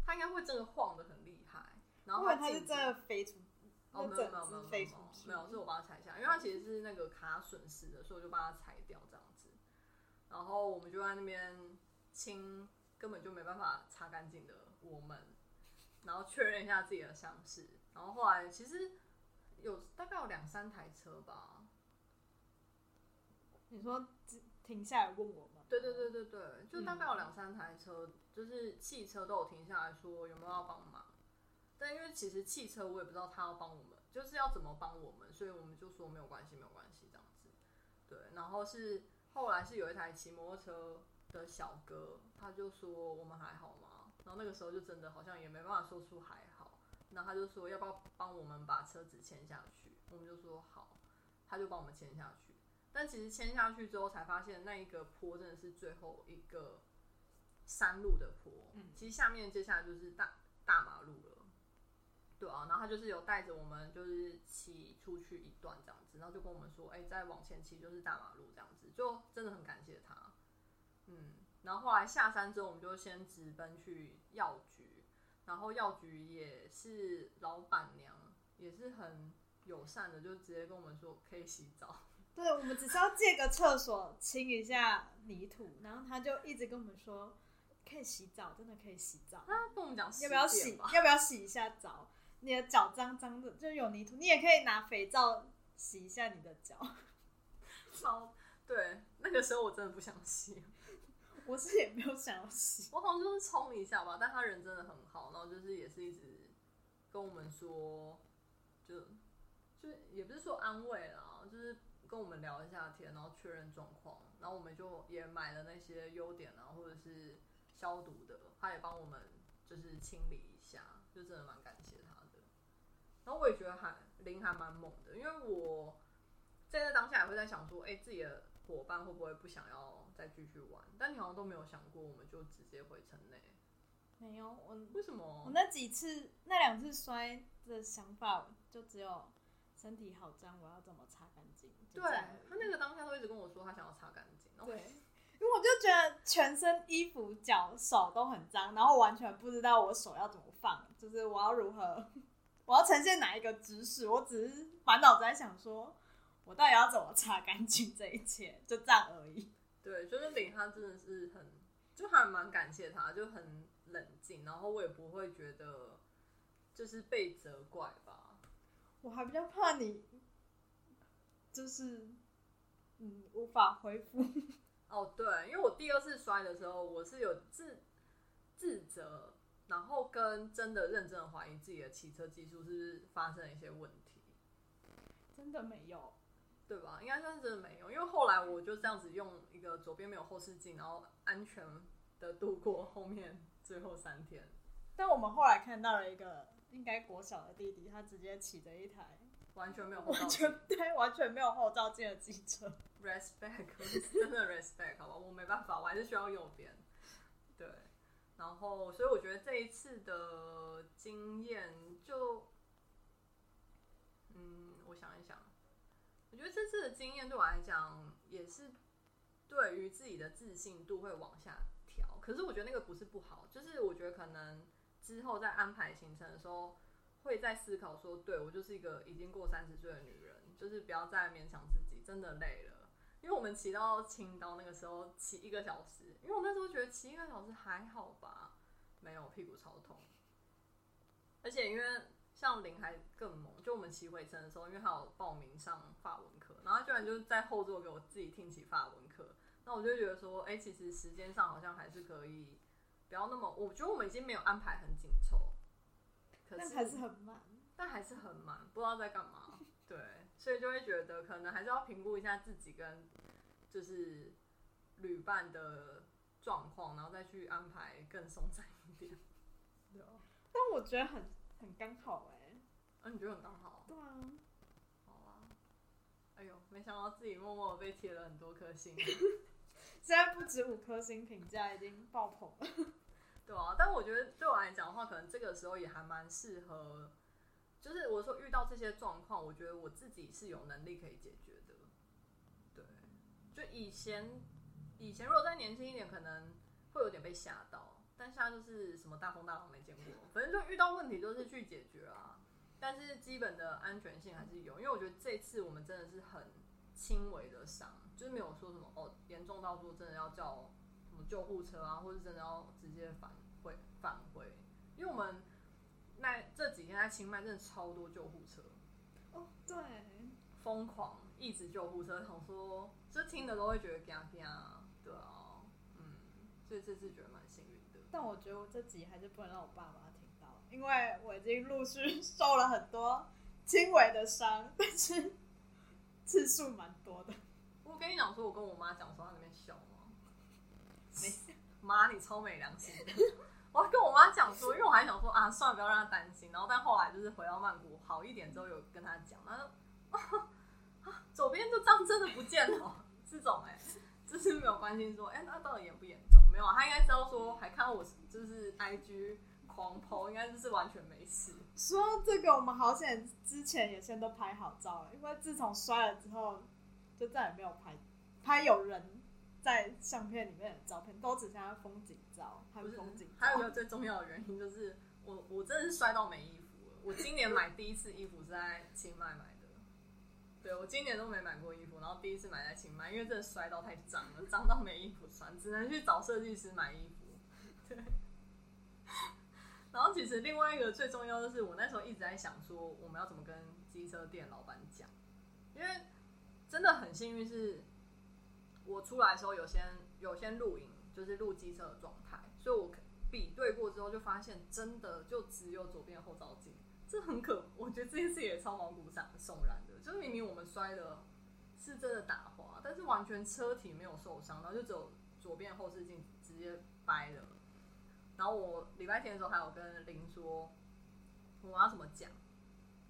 他应该会真的晃的很厉害，然后我以为它是真的飞出，哦，没有没有没有没有没有是我把它拆下，因为它其实是那个卡损失的，所以我就把它裁掉这样子。然后我们就在那边清根本就没办法擦干净的我们，然后确认一下自己的伤势。然后后来其实有大概有两三台车吧，你说停下来问我们？对对对对对，就大概嗯有两三台车，就是汽车都有停下来说有没有要帮忙。但因为其实汽车我也不知道他要帮我们，就是要怎么帮我们，所以我们就说没有关系，没有关系这样子。对，然后是后来是有一台骑摩托车的小哥，他就说我们还好吗？然后那个时候就真的好像也没办法说出还好，然后他就说要不要帮我们把车子牵下去，我们就说好，他就帮我们牵下去。但其实牵下去之后才发现，那一个坡真的是最后一个山路的坡。嗯其实下面接下来就是大大马路了。对啊，然后他就是有带着我们，就是骑出去一段这样子，然后就跟我们说，哎、再往前骑就是大马路这样子，就真的很感谢他。嗯，然后后来下山之后，我们就先直奔去药局，然后药局也是老板娘也是很友善的，就直接跟我们说可以洗澡。对，我们只是要借个厕所清一下泥土，然后他就一直跟我们说可以洗澡，真的可以洗澡，他跟我们讲要不要洗？要不要洗一下澡？你的脚脏脏的，就有泥土，你也可以拿肥皂洗一下你的脚。超对，那个时候我真的不想洗，我是也没有想要洗，我好像就是冲一下吧，但他人真的很好，然后就是也是一直跟我们说，就就也不是说安慰啦，就是跟我们聊一下天，然后确认状况，然后我们就也买了那些优点啊，或者是消毒的，他也帮我们就是清理一下，就真的蛮感谢他的。然后我也觉得还林还蛮猛的，因为我在那当下也会在想说，哎、自己的伙伴会不会不想要再继续玩？但你好像都没有想过，我们就直接回城内，没有我。为什么我？那几次、那两次摔的想法，就只有身体好脏，我要怎么擦干净？就对他那个当下都一直跟我说他想要擦干净，对，因为我就觉得全身衣服、脚、手都很脏，然后完全不知道我手要怎么放，就是我要如何，我要呈现哪一个姿势，我只是满脑子在想说，我到底要怎么擦干净这一切，就这样而已。对，就是林他真的是很，就还蛮感谢他，就很冷静，然后我也不会觉得就是被责怪吧。我还比较怕你，就是嗯无法恢复。哦，对，因为我第二次摔的时候，我是有自自责，然后跟真的认真的怀疑自己的骑车技术是不是发生了一些问题，真的没有，对吧？应该算是真的没有，因为后来我就这样子用一个左边没有后视镜，然后安全的度过后面最后三天。但我们后来看到了一个应该国小的弟弟，他直接骑着一台完全没有 后照镜完全对完全没有后照镜的机车。respect，真的 respect，好吧，我没办法，我还是需要右边。然后所以我觉得这一次的经验就，嗯，我想一想，我觉得这次的经验对我来讲也是对于自己的自信度会往下调。可是我觉得那个不是不好，就是我觉得可能之后在安排行程的时候，会在思考说，对我就是一个已经过三十岁的女人，就是不要再勉强自己，真的累了。因为我们骑到青岛那个时候骑一个小时，因为我那时候觉得骑一个小时还好吧，没有屁股超痛，而且因为像林还更猛，就我们骑回程的时候，因为他有报名上法文课，然后他居然就是在后座给我自己听起法文课，那我就觉得说，哎、其实时间上好像还是可以不要那么，我觉得我们已经没有安排很紧凑，可是但还是很慢。但还是很慢，不知道在干嘛。对，所以就会觉得可能还是要评估一下自己跟就是旅伴的状况，然后再去安排更松散一点。对啊，但我觉得很很刚好哎、啊，你觉得很刚好？对啊，好啊。哎呦，没想到自己默默被贴了很多颗星。现在不止五颗星评价已经爆棚了。对啊，但我觉得对我来讲的话，可能这个时候也还蛮适合，就是我说遇到这些状况，我觉得我自己是有能力可以解决的。对，就以前以前如果再年轻一点，可能会有点被吓到，但现在就是什么大风大浪没见过，反正就遇到问题就是去解决啊。但是基本的安全性还是有，因为我觉得这次我们真的是很轻微的伤，就是没有说什么哦严重到说真的要叫什么救护车啊，或者真的要直接返回返回，因为我们那这几天在清迈真的超多救护车，哦，对，疯狂一直救护车，想说就听的都会觉得嘎嘎，对啊，嗯，所以这次觉得蛮幸运的。但我觉得我这集还是不能让我爸妈听到，因为我已经陆续 受了很多轻微的伤，但是次数蛮多的。我跟你讲说，我跟我妈讲说，她那边笑吗？没，妈，你超没良心的。我还跟我妈讲说，因为我还想说啊，算了，不要让她担心。然后，但后来就是回到曼谷好一点之后，有跟她讲，她说啊，左边这张真的不见了，这种哎、就是没有关心说，哎、那到底严不严重？没有啊，她应该知道说，还看到我就是 IG 狂 po，应该就是完全没事。说这个，我们好险之前也先都拍好照了，因为自从摔了之后，就再也没有拍拍有人在相片里面的照片，都只剩下风景照，还不是有风景照。还有一个最重要的原因就是我我真的是摔到没衣服了。我今年买第一次衣服是在清迈买的，对我今年都没买过衣服，然后第一次买在清迈，因为真的摔到太脏了，脏到没衣服穿，只能去找设计师买衣服。对。然后其实另外一个最重要的是，我那时候一直在想说，我们要怎么跟机车店老板讲，因为真的很幸运是，我出来的时候有先有先录影，就是录机车的状态，所以我比对过之后就发现，真的就只有左边后照镜，这很可，我觉得这件事也超毛骨悚悚然的，就是明明我们摔的是真的打滑，但是完全车体没有受伤，然后就只有左边后视镜直接掰了。然后我礼拜天的时候还有跟林说，我要怎么讲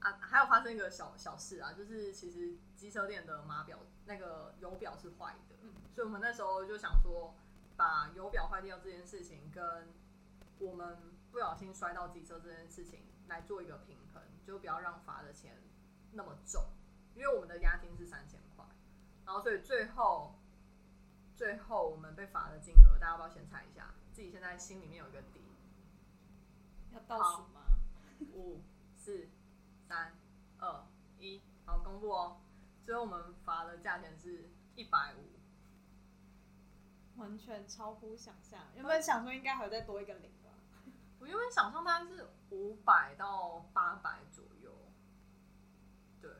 啊？还有发生一个小小事啊，就是其实机车店的码表那个油表是坏的，所以我们那时候就想说，把油表坏掉这件事情跟我们不小心摔到机车这件事情来做一个平衡，就不要让罚的钱那么重，因为我们的押金是三千块，然后所以最后最后我们被罚的金额，大家要不要先猜一下？自己现在心里面有一个底。要倒数吗？五、四、三、二、一，好，公布哦。最后我们罚的价钱是一百五，完全超乎想象。原本想说应该还会再多一个零吧。我原本想象大概是五百到八百左右，对。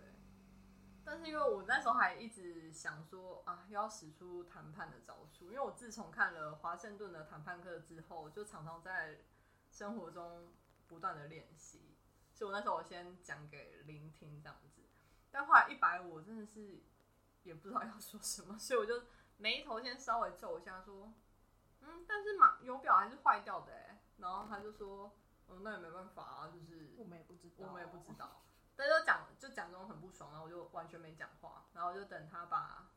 但是因为我那时候还一直想说啊，要使出谈判的招数，因为我自从看了华盛顿的谈判课之后，就常常在生活中不断的练习，所以我那时候我先讲给林听这样子，但后来一百五真的是也不知道要说什么，所以我就眉头先稍微皱一下说，嗯，但是马油表还是坏掉的哎、然后他就说，嗯，那也没办法啊，就是我们也不知道，我们也不知。道。但就讲就讲这种很不爽，然后我就完全没讲话，然后就等他把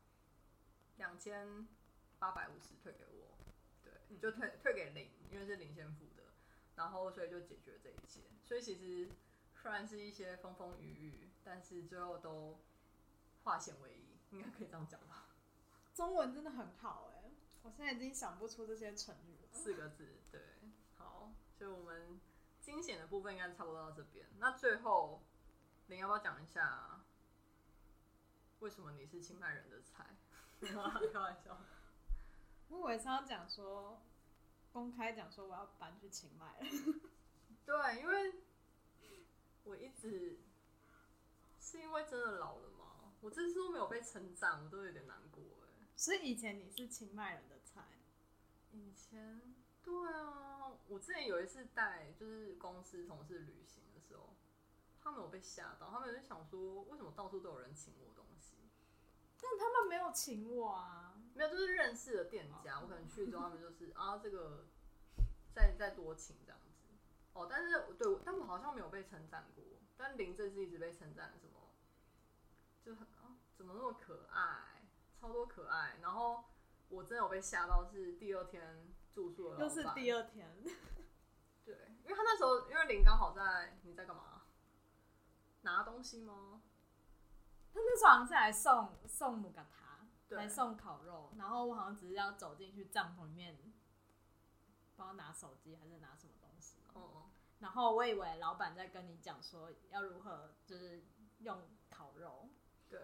两千八百五十退给我，对，就退退给零，因为是零先付的，然后所以就解决这一切。所以其实虽然是一些风风雨雨，但是最后都化险为夷，应该可以这样讲吧？中文真的很好哎、我现在已经想不出这些成语了。四个字，对，好，所以我们惊险的部分应该差不多到这边。那最后，你要不要讲一下，为什么你是清迈人的菜？开玩笑，我以为是要讲说，公开讲说我要搬去清迈了。对，因为我一直是因为真的老了吗？我这次都没有被称赞，我都有点难过哎。所以以前你是清迈人的菜，以前对啊，我之前有一次带就是公司同事旅行的时候，他们有被吓到，他们就想说，为什么到处都有人请我东西？但他们没有请我啊。没有，就是认识的店家，我可能去之后，他们就是啊，这个再再多请这样子。哦，但是对，但我好像没有被称赞过。但林这次一直被称赞什么，就很啊，怎么那么可爱，超多可爱。然后我真的有被吓到，是第二天住宿的老又是第二天，对，因为他那时候因为林刚好在，你在干嘛？拿东西吗？他那时候好像是来送送母嘎塔，对来送烤肉，然后我好像只是要走进去帐篷里面，不知道拿手机还是拿什么然后我以为老板在跟你讲说要如何就是用烤肉，对。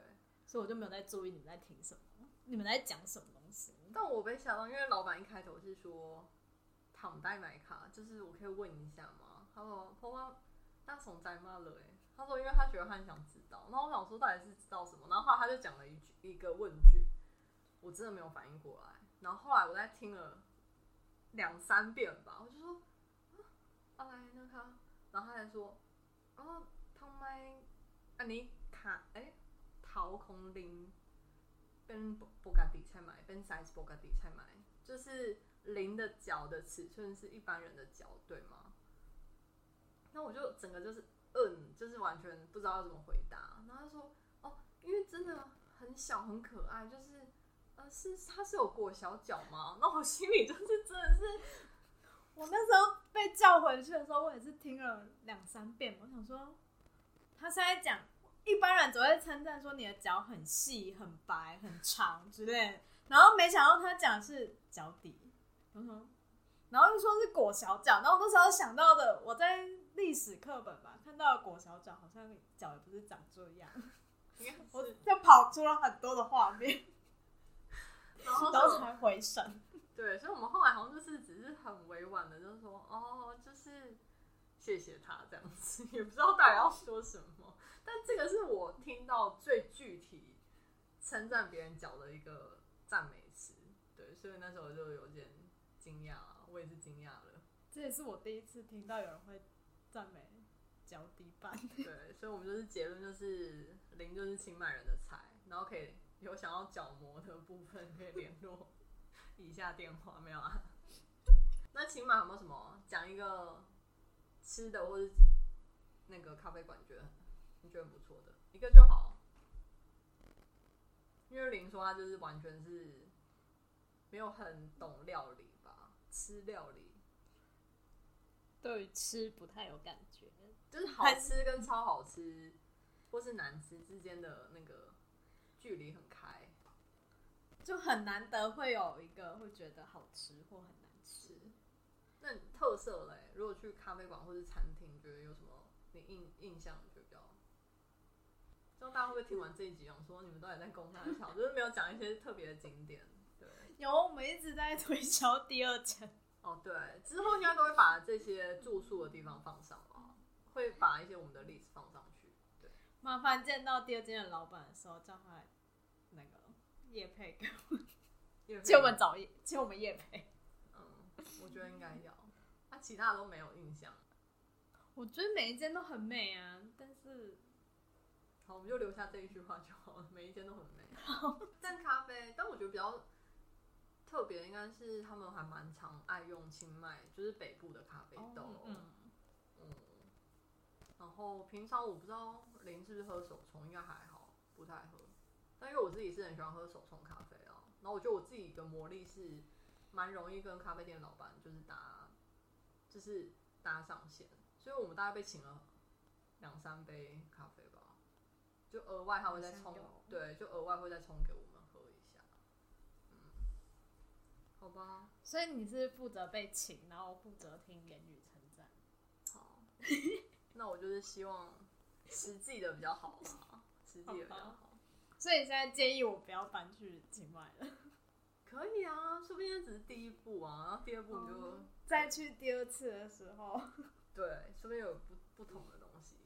所以我就没有在注意你们在听什么，你们在讲什么东西。但我被吓到，因为老板一开头是说“躺代买卡”，就是我可以问一下吗？他说“婆婆那从在骂了？”哎，他说因为他觉得他很想知道，然后我想说到底是知道什么，然后后来他就讲了一句一个问句，我真的没有反应过来。然后后来我在听了两三遍吧，我就说啊，来那个，然后他才说哦，他们啊你卡哎。掏空零跟布加迪才买，跟 size 布加迪才买，就是零的脚的尺寸是一般人的脚，对吗？那我就整个就是嗯，就是完全不知道要怎么回答。然后他说哦，因为真的很小很可爱，就是呃是他是有裹小脚吗？那我心里就是真的是，我那时候被叫回去的时候，我也是听了两三遍。我想说，他是在讲一般人只会称赞说你的脚很细、很白、很长之类的，然后没想到他讲的是脚底，嗯哼，然后又说是裹小脚，然后我那时候想到的，我在历史课本吧看到的裹小脚，好像脚也不是长这样，我就跑出了很多的画面，然后才回神。对，所以我们后来好像就是只是很委婉的，就是说哦，就是谢谢他这样子，也不知道到底要说什么。但这个是我听到最具体称赞别人脚的一个赞美词，对，所以那时候就有点惊讶，我也是惊讶了。这也是我第一次听到有人会赞美脚底板。对，所以我们就是结论就是零就是清迈人的菜，然后可以有想要角膜的部分可以联络以下电话，没有啊？那起码有没有什么讲一个吃的或者那个咖啡馆，觉得你觉得很不错的一个就好？因为林说他就是完全是没有很懂料理吧，吃料理对于吃不太有感觉，就是好吃跟超好吃，或是难吃之间的那个距离很开。就很难得会有一个会觉得好吃或很难吃。那特色嘞？如果去咖啡馆或是餐厅，觉得有什么你印印象就比较？这样大家会不会听完这一集，想说你们到底在攻哪桥？就是没有讲一些特别的景点。对，有，我们一直在推销第二间，哦对，之后应该都会把这些住宿的地方放上啊，会把一些我们的 list 放上去。对，麻烦见到第二间的老板的时候，叫他那个叶配给我们，因为请我们找叶，请我们叶配。嗯，我觉得应该要。啊、其他的都没有印象。我觉得每一间都很美啊，但是好，我们就留下这一句话就好了。每一间都很美。但咖啡，但我觉得比较特别，应该是他们还蛮常爱用清迈，就是北部的咖啡豆。嗯，嗯然后平常我不知道林是不是喝手冲，应该还好，不太喝。但因为我自己是很喜欢喝手冲咖啡啊，然后我觉得我自己的魔力是蛮容易跟咖啡店老板就是搭，就是搭上线，所以我们大概被请了两三杯咖啡吧，就额外他会再冲对，就额外会再冲给我们喝一下。嗯，好吧，所以你是负责被请，然后负责听言语称赞。好，那我就是希望实际的比较好啦，实际的比较好好。所以你现在建议我不要搬去清迈了，可以啊，说不定这只是第一步啊，然后第二步你就、哦再去第二次的时候，对，说不定有不不同的东西。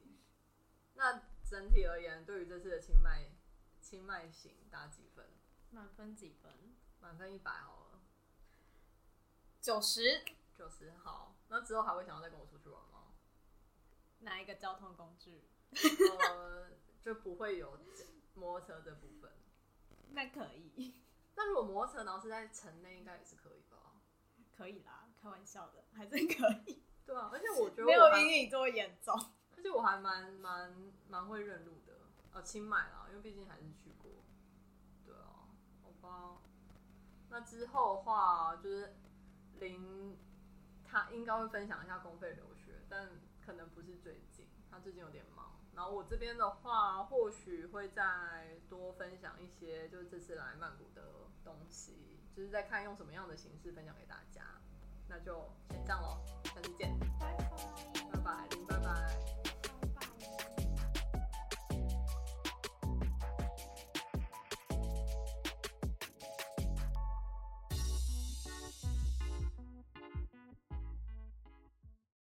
那整体而言，对于这次的清迈清迈行打几分？满分几分？满分一百好了，九十。九十好。那之后还会想要再跟我出去玩吗？哪一个交通工具？呃，就不会有摩托车这部分。那可以，那如果摩托车然后是在城内，应该也是可以吧？可以啦，开玩笑的，还真可以。对啊，而且我 觉得没有阴影这么严重。而且我还蛮蛮蛮会认路的，呃，清迈啦，因为毕竟还是去过。对啊，好吧。那之后的话，就是林他应该会分享一下公费留学，但可能不是最近，他最近有点忙。然后我这边的话，或许会再多分享一些，就是这次来曼谷的东西，就是在看用什么样的形式分享给大家。那就先这样喽，下次见，拜拜。拜拜，林，拜拜。